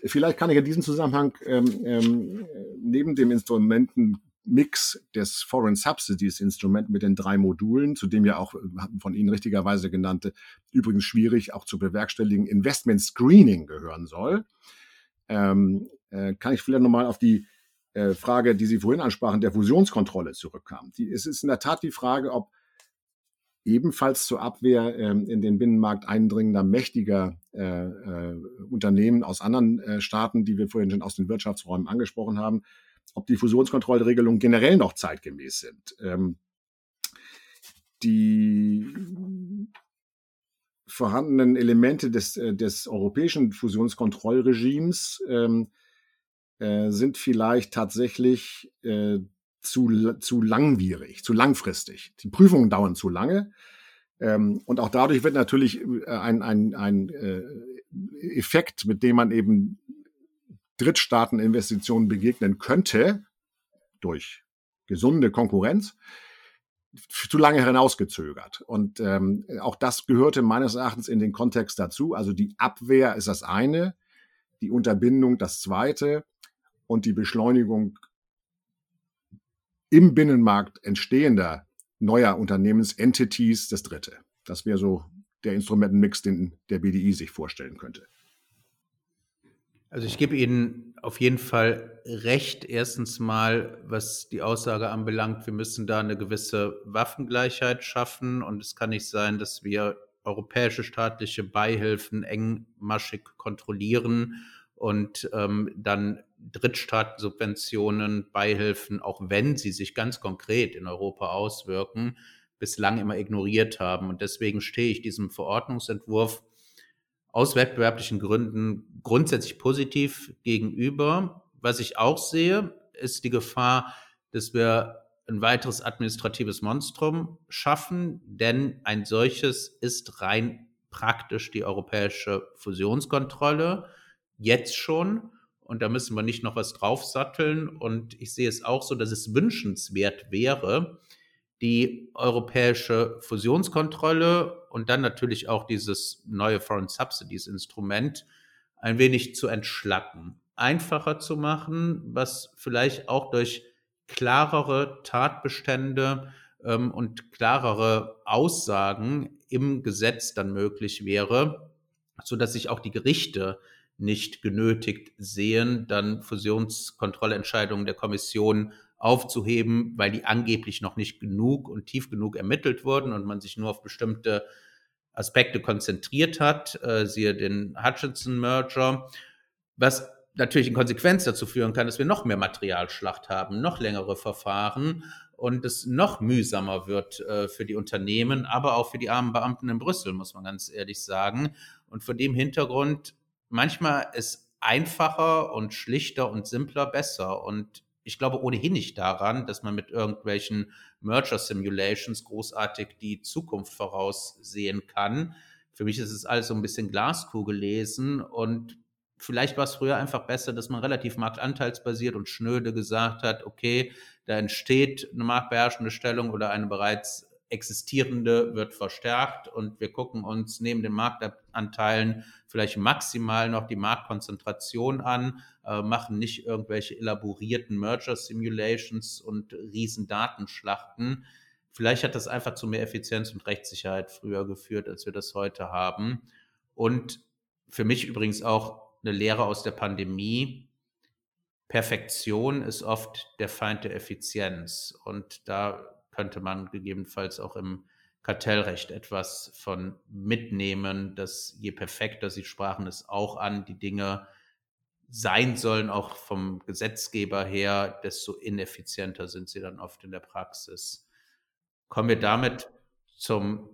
Vielleicht kann ich in diesem Zusammenhang ähm, ähm, neben dem Instrumentenmix des Foreign Subsidies Instrument mit den drei Modulen, zu dem ja auch äh, von Ihnen richtigerweise genannte, übrigens schwierig auch zu bewerkstelligen Investment Screening gehören soll, ähm, äh, kann ich vielleicht nochmal auf die äh, Frage, die Sie vorhin ansprachen, der Fusionskontrolle zurückkommen. Es ist in der Tat die Frage, ob ebenfalls zur Abwehr ähm, in den Binnenmarkt eindringender mächtiger äh, äh, Unternehmen aus anderen äh, Staaten, die wir vorhin schon aus den Wirtschaftsräumen angesprochen haben, ob die Fusionskontrollregelungen generell noch zeitgemäß sind. Ähm, die vorhandenen Elemente des, äh, des europäischen Fusionskontrollregimes ähm, äh, sind vielleicht tatsächlich äh, zu, zu langwierig, zu langfristig. Die Prüfungen dauern zu lange. Ähm, und auch dadurch wird natürlich äh, ein, ein, ein äh, Effekt, mit dem man eben Drittstaateninvestitionen begegnen könnte, durch gesunde Konkurrenz, zu lange hinausgezögert. Und ähm, auch das gehörte meines Erachtens in den Kontext dazu. Also die Abwehr ist das eine, die Unterbindung das zweite und die Beschleunigung im Binnenmarkt entstehender neuer Unternehmensentities das dritte. Das wäre so der Instrumentenmix, den der BDI sich vorstellen könnte. Also ich gebe Ihnen auf jeden Fall recht. Erstens mal, was die Aussage anbelangt, wir müssen da eine gewisse Waffengleichheit schaffen und es kann nicht sein, dass wir europäische staatliche Beihilfen engmaschig kontrollieren und ähm, dann Drittstaatensubventionen, Beihilfen, auch wenn sie sich ganz konkret in Europa auswirken, bislang immer ignoriert haben. Und deswegen stehe ich diesem Verordnungsentwurf aus wettbewerblichen Gründen grundsätzlich positiv gegenüber. Was ich auch sehe, ist die Gefahr, dass wir ein weiteres administratives Monstrum schaffen, denn ein solches ist rein praktisch die europäische Fusionskontrolle jetzt schon. Und da müssen wir nicht noch was draufsatteln. Und ich sehe es auch so, dass es wünschenswert wäre, die europäische Fusionskontrolle und dann natürlich auch dieses neue Foreign Subsidies Instrument ein wenig zu entschlacken, einfacher zu machen, was vielleicht auch durch klarere Tatbestände ähm, und klarere Aussagen im Gesetz dann möglich wäre, so dass sich auch die Gerichte nicht genötigt sehen, dann Fusionskontrollentscheidungen der Kommission aufzuheben, weil die angeblich noch nicht genug und tief genug ermittelt wurden und man sich nur auf bestimmte Aspekte konzentriert hat, äh, siehe den Hutchinson-Merger, was natürlich in Konsequenz dazu führen kann, dass wir noch mehr Materialschlacht haben, noch längere Verfahren und es noch mühsamer wird äh, für die Unternehmen, aber auch für die armen Beamten in Brüssel, muss man ganz ehrlich sagen. Und vor dem Hintergrund, manchmal ist einfacher und schlichter und simpler besser. Und ich glaube ohnehin nicht daran, dass man mit irgendwelchen Merger Simulations großartig die Zukunft voraussehen kann. Für mich ist es alles so ein bisschen Glaskugel lesen und vielleicht war es früher einfach besser, dass man relativ marktanteilsbasiert und schnöde gesagt hat, okay, da entsteht eine marktbeherrschende Stellung oder eine bereits existierende wird verstärkt und wir gucken uns neben den Marktanteilen vielleicht maximal noch die Marktkonzentration an, äh, machen nicht irgendwelche elaborierten Merger Simulations und riesen Datenschlachten. Vielleicht hat das einfach zu mehr Effizienz und Rechtssicherheit früher geführt, als wir das heute haben. Und für mich übrigens auch eine Lehre aus der Pandemie. Perfektion ist oft der Feind der Effizienz. Und da könnte man gegebenenfalls auch im Kartellrecht etwas von mitnehmen, dass je perfekter, Sie sprachen es auch an, die Dinge sein sollen, auch vom Gesetzgeber her, desto ineffizienter sind sie dann oft in der Praxis. Kommen wir damit zum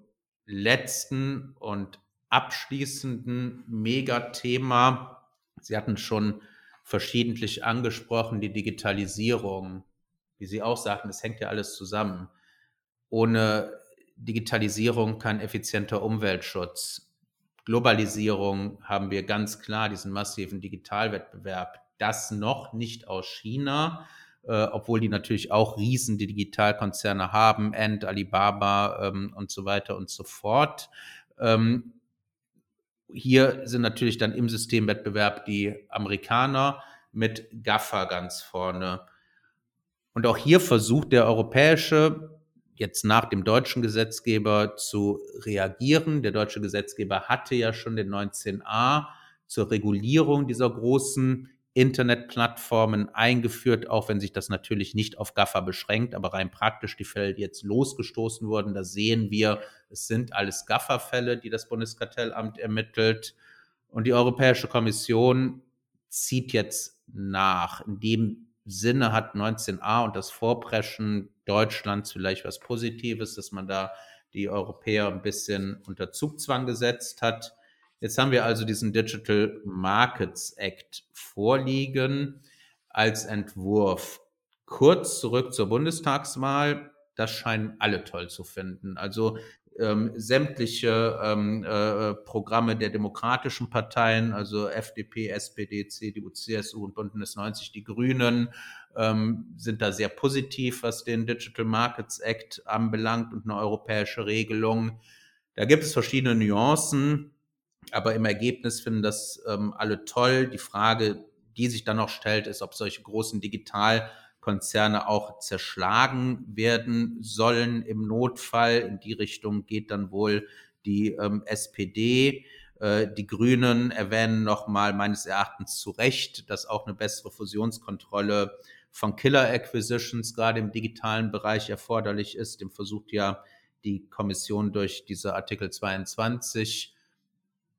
letzten und abschließenden Megathema, Sie hatten schon verschiedentlich angesprochen, die Digitalisierung. Wie Sie auch sagten, es hängt ja alles zusammen. Ohne Digitalisierung kein effizienter Umweltschutz. Globalisierung haben wir ganz klar diesen massiven Digitalwettbewerb. Das noch nicht aus China, äh, obwohl die natürlich auch riesen Digitalkonzerne haben, Ant, Alibaba ähm, und so weiter und so fort. Ähm, hier sind natürlich dann im Systemwettbewerb die Amerikaner mit GAFA ganz vorne. Und auch hier versucht der europäische, jetzt nach dem deutschen Gesetzgeber zu reagieren. Der deutsche Gesetzgeber hatte ja schon den 19a zur Regulierung dieser großen Internetplattformen eingeführt, auch wenn sich das natürlich nicht auf GAFA beschränkt, aber rein praktisch die Fälle, die jetzt losgestoßen wurden, da sehen wir, es sind alles GAFA-Fälle, die das Bundeskartellamt ermittelt. Und die Europäische Kommission zieht jetzt nach. In dem Sinne hat 19a und das Vorpreschen Deutschlands vielleicht was Positives, dass man da die Europäer ein bisschen unter Zugzwang gesetzt hat. Jetzt haben wir also diesen Digital Markets Act vorliegen als Entwurf. Kurz zurück zur Bundestagswahl. Das scheinen alle toll zu finden. Also ähm, sämtliche ähm, äh, Programme der demokratischen Parteien, also FDP, SPD, CDU, CSU und Bündnis 90, die Grünen, ähm, sind da sehr positiv, was den Digital Markets Act anbelangt und eine europäische Regelung. Da gibt es verschiedene Nuancen. Aber im Ergebnis finden das ähm, alle toll. Die Frage, die sich dann noch stellt, ist, ob solche großen Digitalkonzerne auch zerschlagen werden sollen im Notfall. In die Richtung geht dann wohl die ähm, SPD. Äh, die Grünen erwähnen nochmal meines Erachtens zu Recht, dass auch eine bessere Fusionskontrolle von Killer Acquisitions gerade im digitalen Bereich erforderlich ist. Dem versucht ja die Kommission durch diese Artikel 22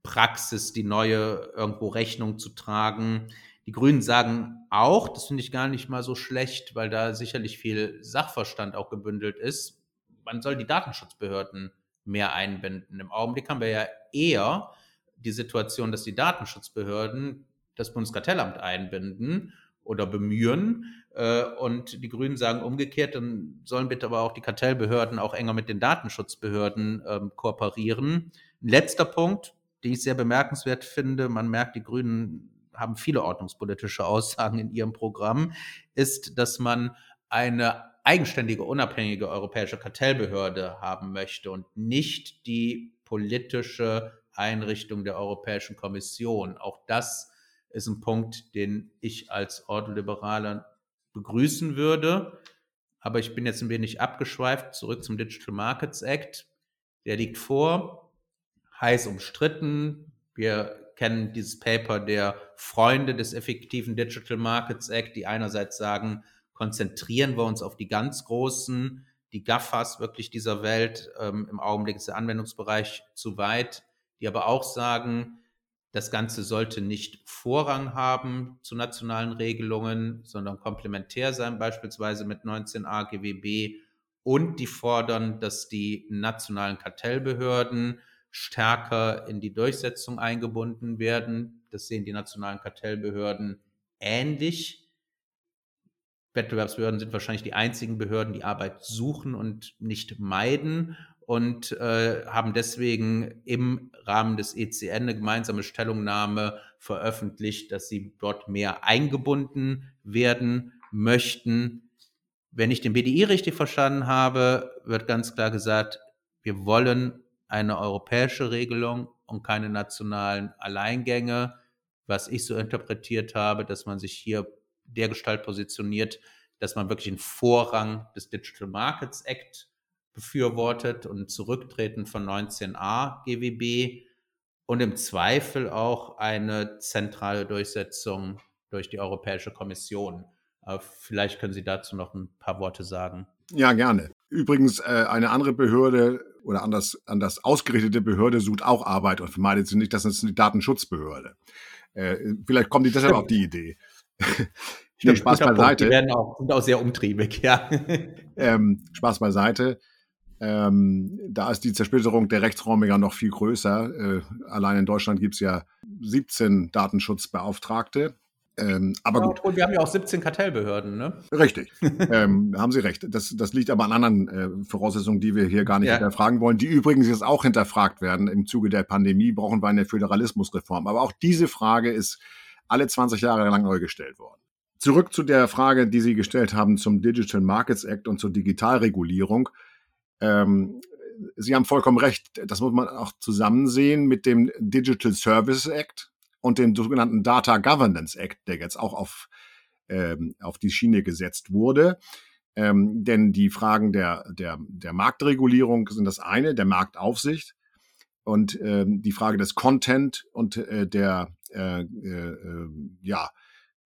Praxis, die neue irgendwo Rechnung zu tragen. Die Grünen sagen auch, das finde ich gar nicht mal so schlecht, weil da sicherlich viel Sachverstand auch gebündelt ist. Man soll die Datenschutzbehörden mehr einbinden. Im Augenblick haben wir ja eher die Situation, dass die Datenschutzbehörden das Bundeskartellamt einbinden oder bemühen. Äh, und die Grünen sagen umgekehrt, dann sollen bitte aber auch die Kartellbehörden auch enger mit den Datenschutzbehörden ähm, kooperieren. Letzter Punkt, die ich sehr bemerkenswert finde, man merkt, die Grünen haben viele ordnungspolitische [laughs] Aussagen in ihrem Programm, ist, dass man eine eigenständige, unabhängige europäische Kartellbehörde haben möchte und nicht die politische Einrichtung der Europäischen Kommission. Auch das ist ein Punkt, den ich als Ordoliberaler begrüßen würde. Aber ich bin jetzt ein wenig abgeschweift, zurück zum Digital Markets Act. Der liegt vor heiß umstritten. Wir kennen dieses Paper der Freunde des effektiven Digital Markets Act, die einerseits sagen, konzentrieren wir uns auf die ganz großen, die GAFAs wirklich dieser Welt. Ähm, Im Augenblick ist der Anwendungsbereich zu weit, die aber auch sagen, das Ganze sollte nicht Vorrang haben zu nationalen Regelungen, sondern komplementär sein, beispielsweise mit 19a GWB. Und die fordern, dass die nationalen Kartellbehörden stärker in die Durchsetzung eingebunden werden. Das sehen die nationalen Kartellbehörden ähnlich. Wettbewerbsbehörden sind wahrscheinlich die einzigen Behörden, die Arbeit suchen und nicht meiden und äh, haben deswegen im Rahmen des ECN eine gemeinsame Stellungnahme veröffentlicht, dass sie dort mehr eingebunden werden möchten. Wenn ich den BDI richtig verstanden habe, wird ganz klar gesagt, wir wollen eine europäische Regelung und keine nationalen Alleingänge. Was ich so interpretiert habe, dass man sich hier dergestalt positioniert, dass man wirklich einen Vorrang des Digital Markets Act befürwortet und Zurücktreten von 19a GWB und im Zweifel auch eine zentrale Durchsetzung durch die Europäische Kommission. Aber vielleicht können Sie dazu noch ein paar Worte sagen. Ja, gerne. Übrigens, äh, eine andere Behörde oder anders, anders ausgerichtete Behörde sucht auch Arbeit und vermeidet sie nicht, das ist eine Datenschutzbehörde. Äh, vielleicht kommen die deshalb auf die Idee. [laughs] Stimmt, Spaß beiseite. Die werden auch, sind auch sehr umtriebig, ja. [laughs] ähm, Spaß beiseite. Ähm, da ist die Zersplitterung der Rechtsräume ja noch viel größer. Äh, allein in Deutschland gibt es ja 17 Datenschutzbeauftragte. Ähm, aber gut. Und wir haben ja auch 17 Kartellbehörden, ne? Richtig. [laughs] ähm, haben Sie recht. Das, das liegt aber an anderen äh, Voraussetzungen, die wir hier gar nicht ja. hinterfragen wollen, die übrigens jetzt auch hinterfragt werden. Im Zuge der Pandemie brauchen wir eine Föderalismusreform. Aber auch diese Frage ist alle 20 Jahre lang neu gestellt worden. Zurück zu der Frage, die Sie gestellt haben zum Digital Markets Act und zur Digitalregulierung. Ähm, Sie haben vollkommen recht. Das muss man auch zusammen sehen mit dem Digital Services Act und dem sogenannten Data Governance Act, der jetzt auch auf, ähm, auf die Schiene gesetzt wurde. Ähm, denn die Fragen der, der, der Marktregulierung sind das eine, der Marktaufsicht und ähm, die Frage des Content und äh, der äh, äh, ja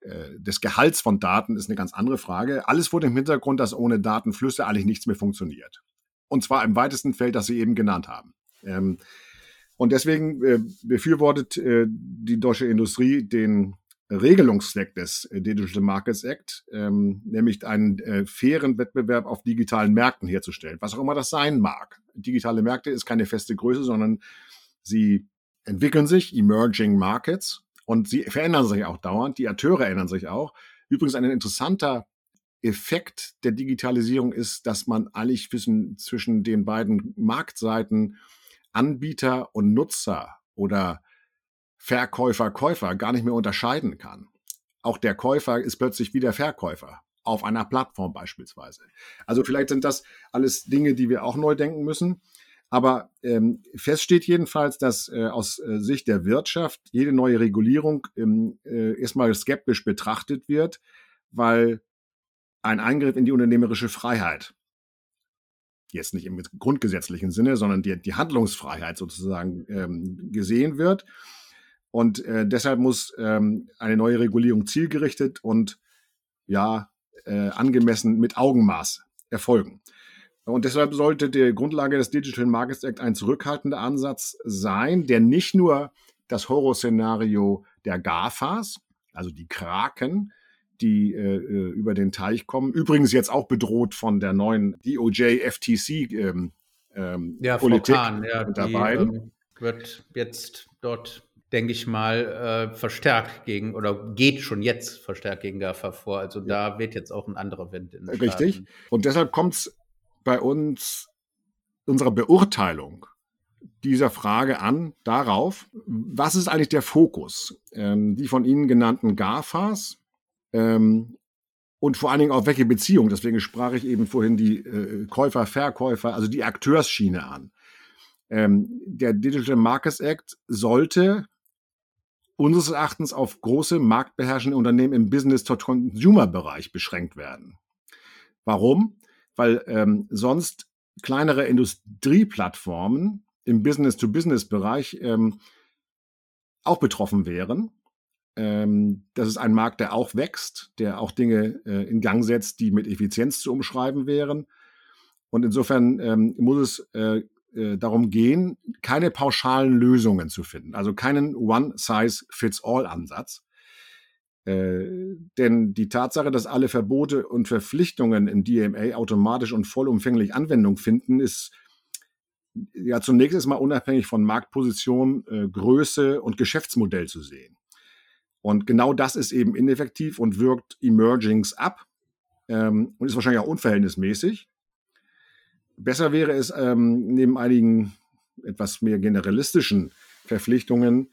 äh, des Gehalts von Daten ist eine ganz andere Frage. Alles vor dem Hintergrund, dass ohne Datenflüsse eigentlich nichts mehr funktioniert. Und zwar im weitesten Feld, das Sie eben genannt haben. Ähm, und deswegen äh, befürwortet äh, die deutsche Industrie den Regelungszweck des äh, Digital Markets Act, ähm, nämlich einen äh, fairen Wettbewerb auf digitalen Märkten herzustellen, was auch immer das sein mag. Digitale Märkte ist keine feste Größe, sondern sie entwickeln sich, Emerging Markets, und sie verändern sich auch dauernd. Die Akteure ändern sich auch. Übrigens ein interessanter Effekt der Digitalisierung ist, dass man eigentlich zwischen, zwischen den beiden Marktseiten Anbieter und Nutzer oder Verkäufer, Käufer gar nicht mehr unterscheiden kann. Auch der Käufer ist plötzlich wieder Verkäufer auf einer Plattform beispielsweise. Also vielleicht sind das alles Dinge, die wir auch neu denken müssen. Aber ähm, fest steht jedenfalls, dass äh, aus äh, Sicht der Wirtschaft jede neue Regulierung ähm, äh, erstmal skeptisch betrachtet wird, weil ein Eingriff in die unternehmerische Freiheit, jetzt nicht im grundgesetzlichen Sinne, sondern die, die Handlungsfreiheit sozusagen ähm, gesehen wird. Und äh, deshalb muss ähm, eine neue Regulierung zielgerichtet und ja äh, angemessen mit Augenmaß erfolgen. Und deshalb sollte die Grundlage des Digital Markets Act ein zurückhaltender Ansatz sein, der nicht nur das Horrorszenario der GAFAs, also die Kraken, die äh, äh über den Teich kommen, übrigens jetzt auch bedroht von der neuen DOJ FTC ähm, ähm, ja, Politik Kahn, ja, die, beiden. Ähm, wird jetzt dort denke ich mal, äh, verstärkt gegen oder geht schon jetzt verstärkt gegen GAFA vor. Also da wird jetzt auch ein anderer Wind in den Richtig. Staaten. Und deshalb kommt es bei uns unserer Beurteilung dieser Frage an, darauf, was ist eigentlich der Fokus? Ähm, die von Ihnen genannten GAFAs ähm, und vor allen Dingen auf welche Beziehung, deswegen sprach ich eben vorhin die äh, Käufer, Verkäufer, also die Akteursschiene an. Ähm, der Digital Markets Act sollte unseres Erachtens auf große marktbeherrschende Unternehmen im Business-to-Consumer-Bereich beschränkt werden. Warum? weil ähm, sonst kleinere Industrieplattformen im Business-to-Business-Bereich ähm, auch betroffen wären. Ähm, das ist ein Markt, der auch wächst, der auch Dinge äh, in Gang setzt, die mit Effizienz zu umschreiben wären. Und insofern ähm, muss es äh, äh, darum gehen, keine pauschalen Lösungen zu finden, also keinen One-Size-Fits-All-Ansatz. Äh, denn die Tatsache, dass alle Verbote und Verpflichtungen im DMA automatisch und vollumfänglich Anwendung finden, ist ja zunächst erstmal unabhängig von Marktposition, äh, Größe und Geschäftsmodell zu sehen. Und genau das ist eben ineffektiv und wirkt Emergings ab ähm, und ist wahrscheinlich auch unverhältnismäßig. Besser wäre es, ähm, neben einigen etwas mehr generalistischen Verpflichtungen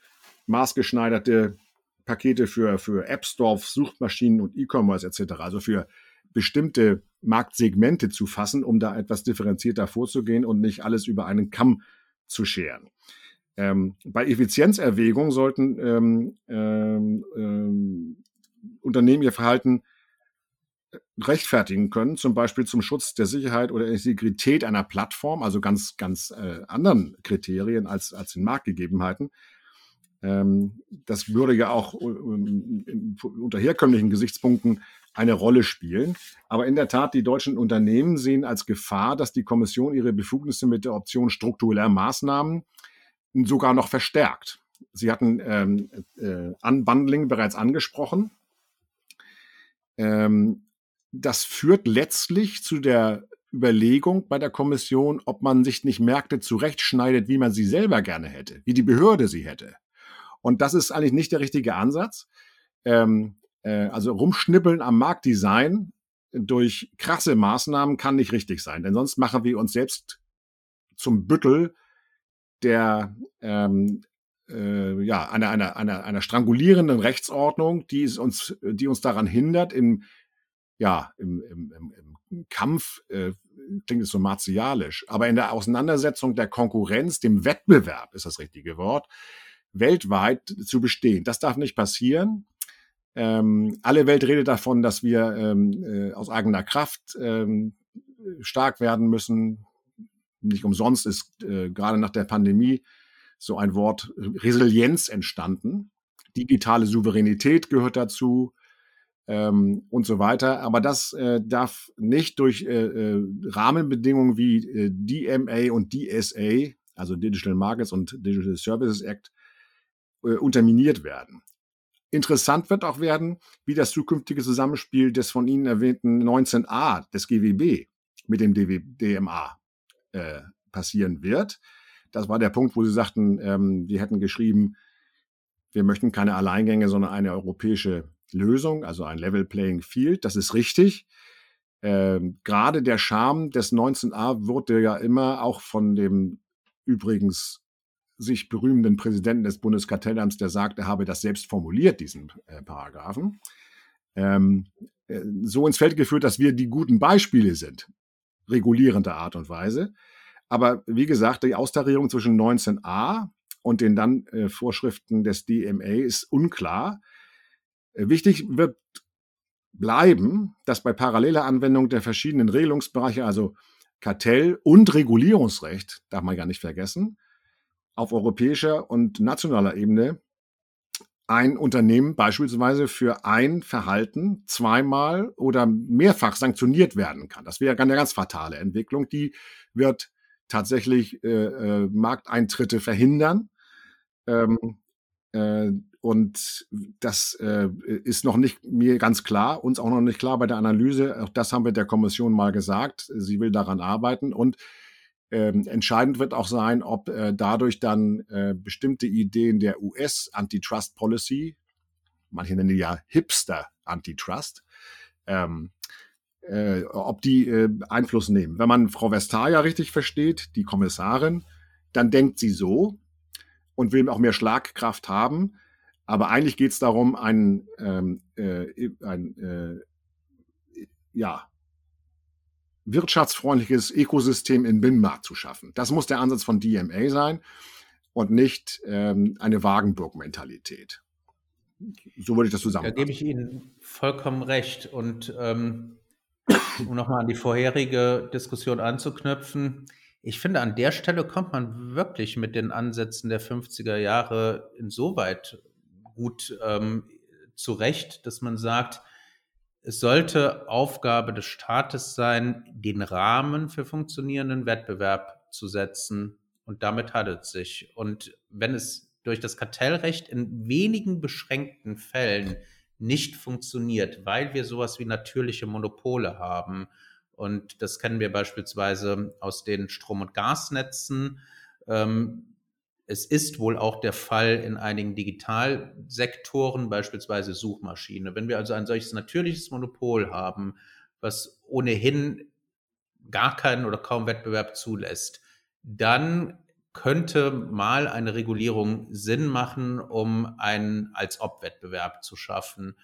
maßgeschneiderte Pakete für, für App Store, Suchmaschinen und E-Commerce etc., also für bestimmte Marktsegmente zu fassen, um da etwas differenzierter vorzugehen und nicht alles über einen Kamm zu scheren. Ähm, bei Effizienzerwägung sollten ähm, ähm, ähm Unternehmen ihr Verhalten rechtfertigen können, zum Beispiel zum Schutz der Sicherheit oder Integrität einer Plattform, also ganz, ganz äh, anderen Kriterien als, als den Marktgegebenheiten. Ähm, das würde ja auch äh, unter herkömmlichen Gesichtspunkten eine Rolle spielen. Aber in der Tat, die deutschen Unternehmen sehen als Gefahr, dass die Kommission ihre Befugnisse mit der Option struktureller Maßnahmen sogar noch verstärkt. Sie hatten ähm, äh, Unbundling bereits angesprochen. Ähm, das führt letztlich zu der Überlegung bei der Kommission, ob man sich nicht Märkte zurechtschneidet, wie man sie selber gerne hätte, wie die Behörde sie hätte. Und das ist eigentlich nicht der richtige Ansatz. Ähm, äh, also rumschnippeln am Marktdesign durch krasse Maßnahmen kann nicht richtig sein, denn sonst machen wir uns selbst zum Büttel der ähm, äh, ja einer, einer, einer, einer strangulierenden Rechtsordnung, die uns, die uns daran hindert, im ja, im, im, im Kampf äh, klingt es so martialisch, aber in der Auseinandersetzung der Konkurrenz, dem Wettbewerb ist das richtige Wort, weltweit zu bestehen. Das darf nicht passieren. Ähm, alle Welt redet davon, dass wir ähm, äh, aus eigener Kraft ähm, stark werden müssen. Nicht umsonst ist äh, gerade nach der Pandemie so ein Wort Resilienz entstanden. Digitale Souveränität gehört dazu ähm, und so weiter. Aber das äh, darf nicht durch äh, äh, Rahmenbedingungen wie äh, DMA und DSA, also Digital Markets und Digital Services Act, äh, unterminiert werden. Interessant wird auch werden, wie das zukünftige Zusammenspiel des von Ihnen erwähnten 19a des GWB mit dem DW, DMA äh, passieren wird. Das war der Punkt, wo Sie sagten, ähm, wir hätten geschrieben, wir möchten keine Alleingänge, sondern eine europäische Lösung, also ein Level Playing Field. Das ist richtig. Ähm, Gerade der Charme des 19a wurde ja immer auch von dem übrigens sich berühmenden Präsidenten des Bundeskartellamts, der sagt, er habe das selbst formuliert, diesen äh, Paragraphen, ähm, äh, so ins Feld geführt, dass wir die guten Beispiele sind, regulierender Art und Weise. Aber wie gesagt, die Austarierung zwischen 19a und den dann äh, Vorschriften des DMA ist unklar. Äh, wichtig wird bleiben, dass bei paralleler Anwendung der verschiedenen Regelungsbereiche, also Kartell- und Regulierungsrecht, darf man gar nicht vergessen, auf europäischer und nationaler Ebene ein Unternehmen beispielsweise für ein Verhalten zweimal oder mehrfach sanktioniert werden kann. Das wäre eine ganz fatale Entwicklung. Die wird tatsächlich äh, äh, Markteintritte verhindern. Ähm, äh, und das äh, ist noch nicht mir ganz klar, uns auch noch nicht klar bei der Analyse. Auch das haben wir der Kommission mal gesagt. Sie will daran arbeiten. Und ähm, entscheidend wird auch sein, ob äh, dadurch dann äh, bestimmte Ideen der US-Antitrust Policy, manche nennen die ja Hipster Antitrust, ähm, äh, ob die äh, Einfluss nehmen. Wenn man Frau Vestager richtig versteht, die Kommissarin, dann denkt sie so und will auch mehr Schlagkraft haben. Aber eigentlich geht es darum, ein, ähm, äh, ein äh, ja, wirtschaftsfreundliches Ökosystem im Binnenmarkt zu schaffen. Das muss der Ansatz von DMA sein und nicht ähm, eine Wagenburg-Mentalität. So würde ich das zusammenfassen. Da gebe ich Ihnen vollkommen recht. Und ähm, um nochmal an die vorherige Diskussion anzuknüpfen, Ich finde, an der Stelle kommt man wirklich mit den Ansätzen der 50er Jahre insoweit gut ähm, zurecht, dass man sagt, es sollte Aufgabe des Staates sein, den Rahmen für funktionierenden Wettbewerb zu setzen. Und damit hat es sich. Und wenn es durch das Kartellrecht in wenigen beschränkten Fällen nicht funktioniert, weil wir sowas wie natürliche Monopole haben, und das kennen wir beispielsweise aus den Strom- und Gasnetzen. Ähm, es ist wohl auch der Fall in einigen Digitalsektoren, beispielsweise Suchmaschine. Wenn wir also ein solches natürliches Monopol haben, was ohnehin gar keinen oder kaum Wettbewerb zulässt, dann könnte mal eine Regulierung Sinn machen, um einen als Ob-Wettbewerb zu schaffen.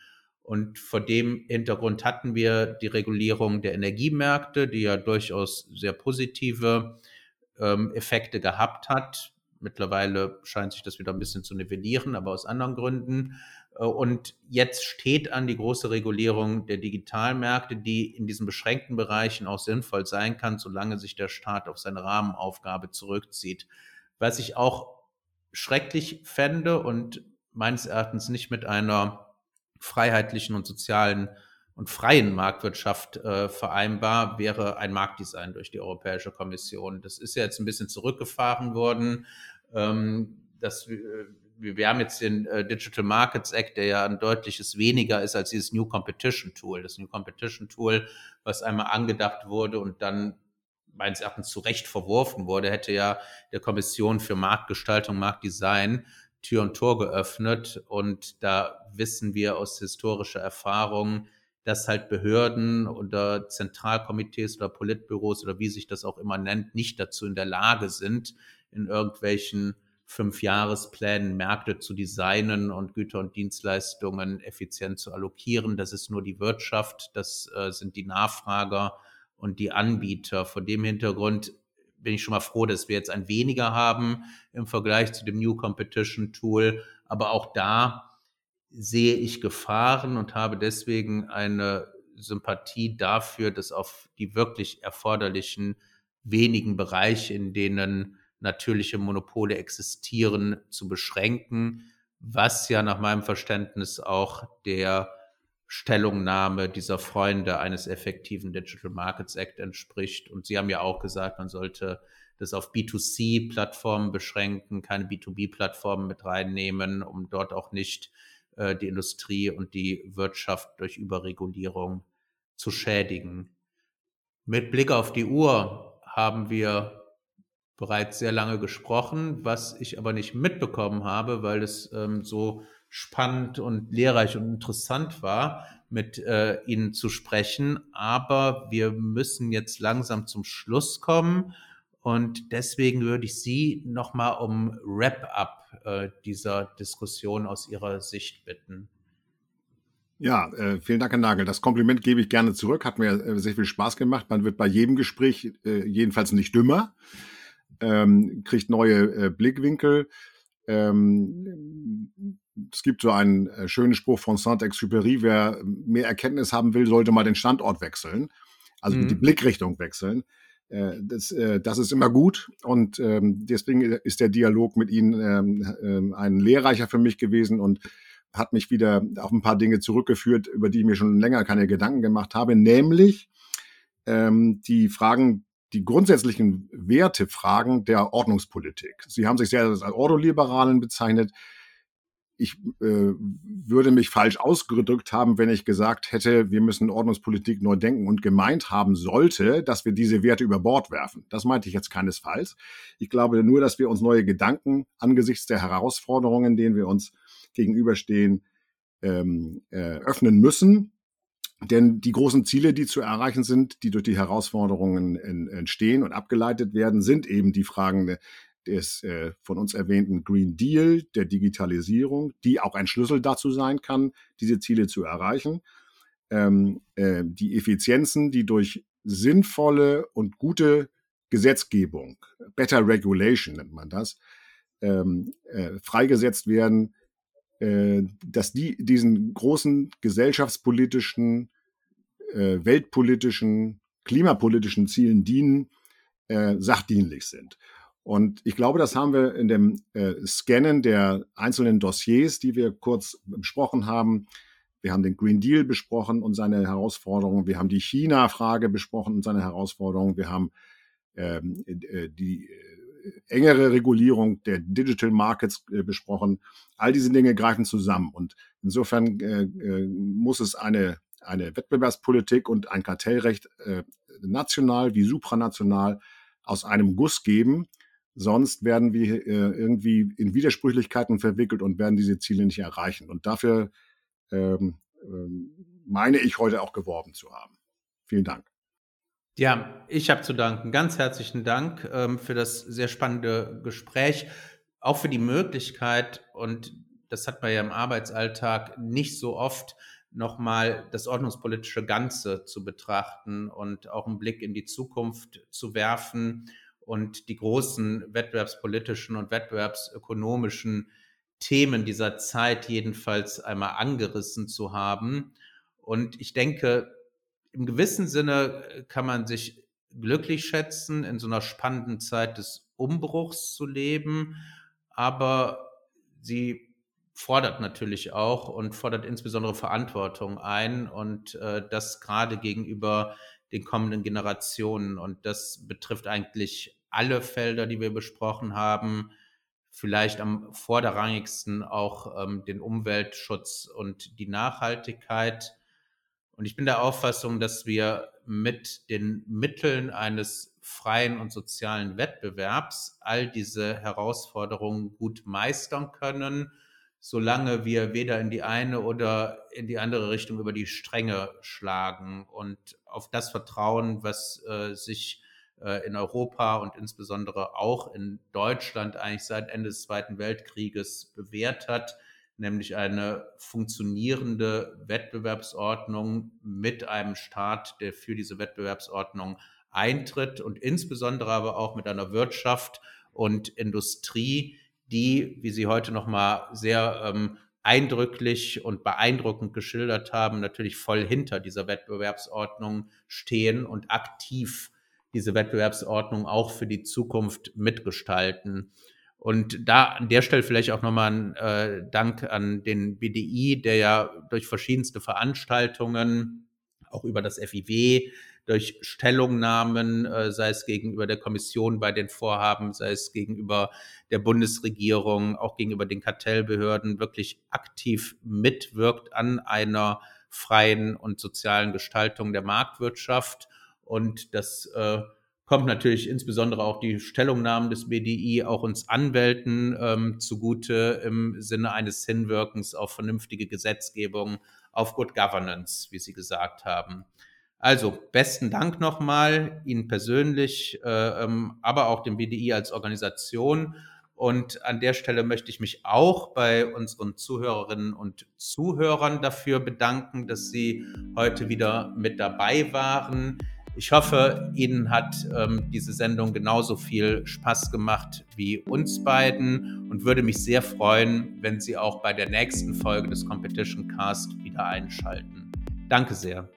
Und vor dem Hintergrund hatten wir die Regulierung der Energiemärkte, die ja durchaus sehr positive ähm, Effekte gehabt hat. Mittlerweile scheint sich das wieder ein bisschen zu nivellieren, aber aus anderen Gründen. Äh, und jetzt steht an die große Regulierung der Digitalmärkte, die in diesen beschränkten Bereichen auch sinnvoll sein kann, solange sich der Staat auf seine Rahmenaufgabe zurückzieht. Was ich auch schrecklich fände und meines Erachtens nicht mit einer freiheitlichen und sozialen und freien Marktwirtschaft äh, vereinbar wäre ein Marktdesign durch die Europäische Kommission. Das ist ja jetzt ein bisschen zurückgefahren worden. Ähm, das, äh, wir haben jetzt den äh, Digital Markets Act, der ja ein deutliches weniger ist als dieses New Competition Tool. Das New Competition Tool, was einmal angedacht wurde und dann meines Erachtens zu Recht verworfen wurde, hätte ja der Kommission für Marktgestaltung, Marktdesign Tür und Tor geöffnet. Und da wissen wir aus historischer Erfahrung, dass halt Behörden oder Zentralkomitees oder Politbüros oder wie sich das auch immer nennt, nicht dazu in der Lage sind, in irgendwelchen Fünfjahresplänen Märkte zu designen und Güter und Dienstleistungen effizient zu allokieren. Das ist nur die Wirtschaft, das äh, sind die Nachfrager und die Anbieter. Vor dem Hintergrund bin ich schon mal froh, dass wir jetzt ein weniger haben im Vergleich zu dem New Competition Tool. Aber auch da sehe ich Gefahren und habe deswegen eine Sympathie dafür, dass auf die wirklich erforderlichen wenigen Bereiche, in denen natürliche Monopole existieren, zu beschränken, was ja nach meinem Verständnis auch der Stellungnahme dieser Freunde eines effektiven Digital Markets Act entspricht. Und Sie haben ja auch gesagt, man sollte das auf B2C-Plattformen beschränken, keine B2B-Plattformen mit reinnehmen, um dort auch nicht äh, die Industrie und die Wirtschaft durch Überregulierung zu schädigen. Mit Blick auf die Uhr haben wir bereits sehr lange gesprochen, was ich aber nicht mitbekommen habe, weil es ähm, so spannend und lehrreich und interessant war, mit äh, Ihnen zu sprechen. Aber wir müssen jetzt langsam zum Schluss kommen. Und deswegen würde ich Sie nochmal um Wrap-up äh, dieser Diskussion aus Ihrer Sicht bitten. Ja, äh, vielen Dank, Herr Nagel. Das Kompliment gebe ich gerne zurück. Hat mir äh, sehr viel Spaß gemacht. Man wird bei jedem Gespräch äh, jedenfalls nicht dümmer, ähm, kriegt neue äh, Blickwinkel. Ähm, es gibt so einen äh, schönen Spruch von Saint-Exupéry, wer mehr Erkenntnis haben will, sollte mal den Standort wechseln, also mhm. die Blickrichtung wechseln. Äh, das, äh, das ist immer gut und ähm, deswegen ist der Dialog mit Ihnen ähm, ähm, ein lehrreicher für mich gewesen und hat mich wieder auf ein paar Dinge zurückgeführt, über die ich mir schon länger keine Gedanken gemacht habe, nämlich die Fragen, die grundsätzlichen Wertefragen der Ordnungspolitik. Sie haben sich sehr als Ordoliberalen bezeichnet ich äh, würde mich falsch ausgedrückt haben, wenn ich gesagt hätte, wir müssen Ordnungspolitik neu denken und gemeint haben sollte, dass wir diese Werte über Bord werfen. Das meinte ich jetzt keinesfalls. Ich glaube nur, dass wir uns neue Gedanken angesichts der Herausforderungen, denen wir uns gegenüberstehen, ähm, äh, öffnen müssen. Denn die großen Ziele, die zu erreichen sind, die durch die Herausforderungen entstehen und abgeleitet werden, sind eben die Fragen des äh, von uns erwähnten Green Deal, der Digitalisierung, die auch ein Schlüssel dazu sein kann, diese Ziele zu erreichen. Ähm, äh, die Effizienzen, die durch sinnvolle und gute Gesetzgebung, Better Regulation nennt man das, ähm, äh, freigesetzt werden, äh, dass die diesen großen gesellschaftspolitischen, äh, weltpolitischen, klimapolitischen Zielen dienen, äh, sachdienlich sind. Und ich glaube, das haben wir in dem äh, Scannen der einzelnen Dossiers, die wir kurz besprochen haben. Wir haben den Green Deal besprochen und seine Herausforderungen. Wir haben die China-Frage besprochen und seine Herausforderungen. Wir haben ähm, äh, die äh, engere Regulierung der Digital Markets äh, besprochen. All diese Dinge greifen zusammen. Und insofern äh, äh, muss es eine, eine Wettbewerbspolitik und ein Kartellrecht äh, national wie supranational aus einem Guss geben, Sonst werden wir äh, irgendwie in Widersprüchlichkeiten verwickelt und werden diese Ziele nicht erreichen. Und dafür ähm, ähm, meine ich heute auch geworben zu haben. Vielen Dank. Ja, ich habe zu danken. Ganz herzlichen Dank ähm, für das sehr spannende Gespräch, auch für die Möglichkeit, und das hat man ja im Arbeitsalltag nicht so oft, nochmal das ordnungspolitische Ganze zu betrachten und auch einen Blick in die Zukunft zu werfen und die großen wettbewerbspolitischen und wettbewerbsökonomischen Themen dieser Zeit jedenfalls einmal angerissen zu haben. Und ich denke, im gewissen Sinne kann man sich glücklich schätzen, in so einer spannenden Zeit des Umbruchs zu leben, aber sie fordert natürlich auch und fordert insbesondere Verantwortung ein und äh, das gerade gegenüber den kommenden Generationen. Und das betrifft eigentlich alle Felder, die wir besprochen haben, vielleicht am vorderrangigsten auch ähm, den Umweltschutz und die Nachhaltigkeit. Und ich bin der Auffassung, dass wir mit den Mitteln eines freien und sozialen Wettbewerbs all diese Herausforderungen gut meistern können, solange wir weder in die eine oder in die andere Richtung über die Stränge schlagen und auf das vertrauen, was äh, sich in Europa und insbesondere auch in Deutschland eigentlich seit Ende des Zweiten Weltkrieges bewährt hat, nämlich eine funktionierende Wettbewerbsordnung mit einem Staat, der für diese Wettbewerbsordnung eintritt und insbesondere aber auch mit einer Wirtschaft und Industrie, die, wie Sie heute noch mal sehr ähm, eindrücklich und beeindruckend geschildert haben, natürlich voll hinter dieser Wettbewerbsordnung stehen und aktiv diese Wettbewerbsordnung auch für die Zukunft mitgestalten. Und da an der Stelle vielleicht auch nochmal ein äh, Dank an den BDI, der ja durch verschiedenste Veranstaltungen, auch über das FIW, durch Stellungnahmen, äh, sei es gegenüber der Kommission bei den Vorhaben, sei es gegenüber der Bundesregierung, auch gegenüber den Kartellbehörden, wirklich aktiv mitwirkt an einer freien und sozialen Gestaltung der Marktwirtschaft und das äh, kommt natürlich insbesondere auch die Stellungnahmen des BDI auch uns Anwälten ähm, zugute im Sinne eines Hinwirkens auf vernünftige Gesetzgebung, auf Good Governance, wie Sie gesagt haben. Also besten Dank nochmal Ihnen persönlich, äh, ähm, aber auch dem BDI als Organisation. Und an der Stelle möchte ich mich auch bei unseren Zuhörerinnen und Zuhörern dafür bedanken, dass Sie heute wieder mit dabei waren. Ich hoffe, Ihnen hat ähm, diese Sendung genauso viel Spaß gemacht wie uns beiden und würde mich sehr freuen, wenn Sie auch bei der nächsten Folge des Competition Cast wieder einschalten. Danke sehr.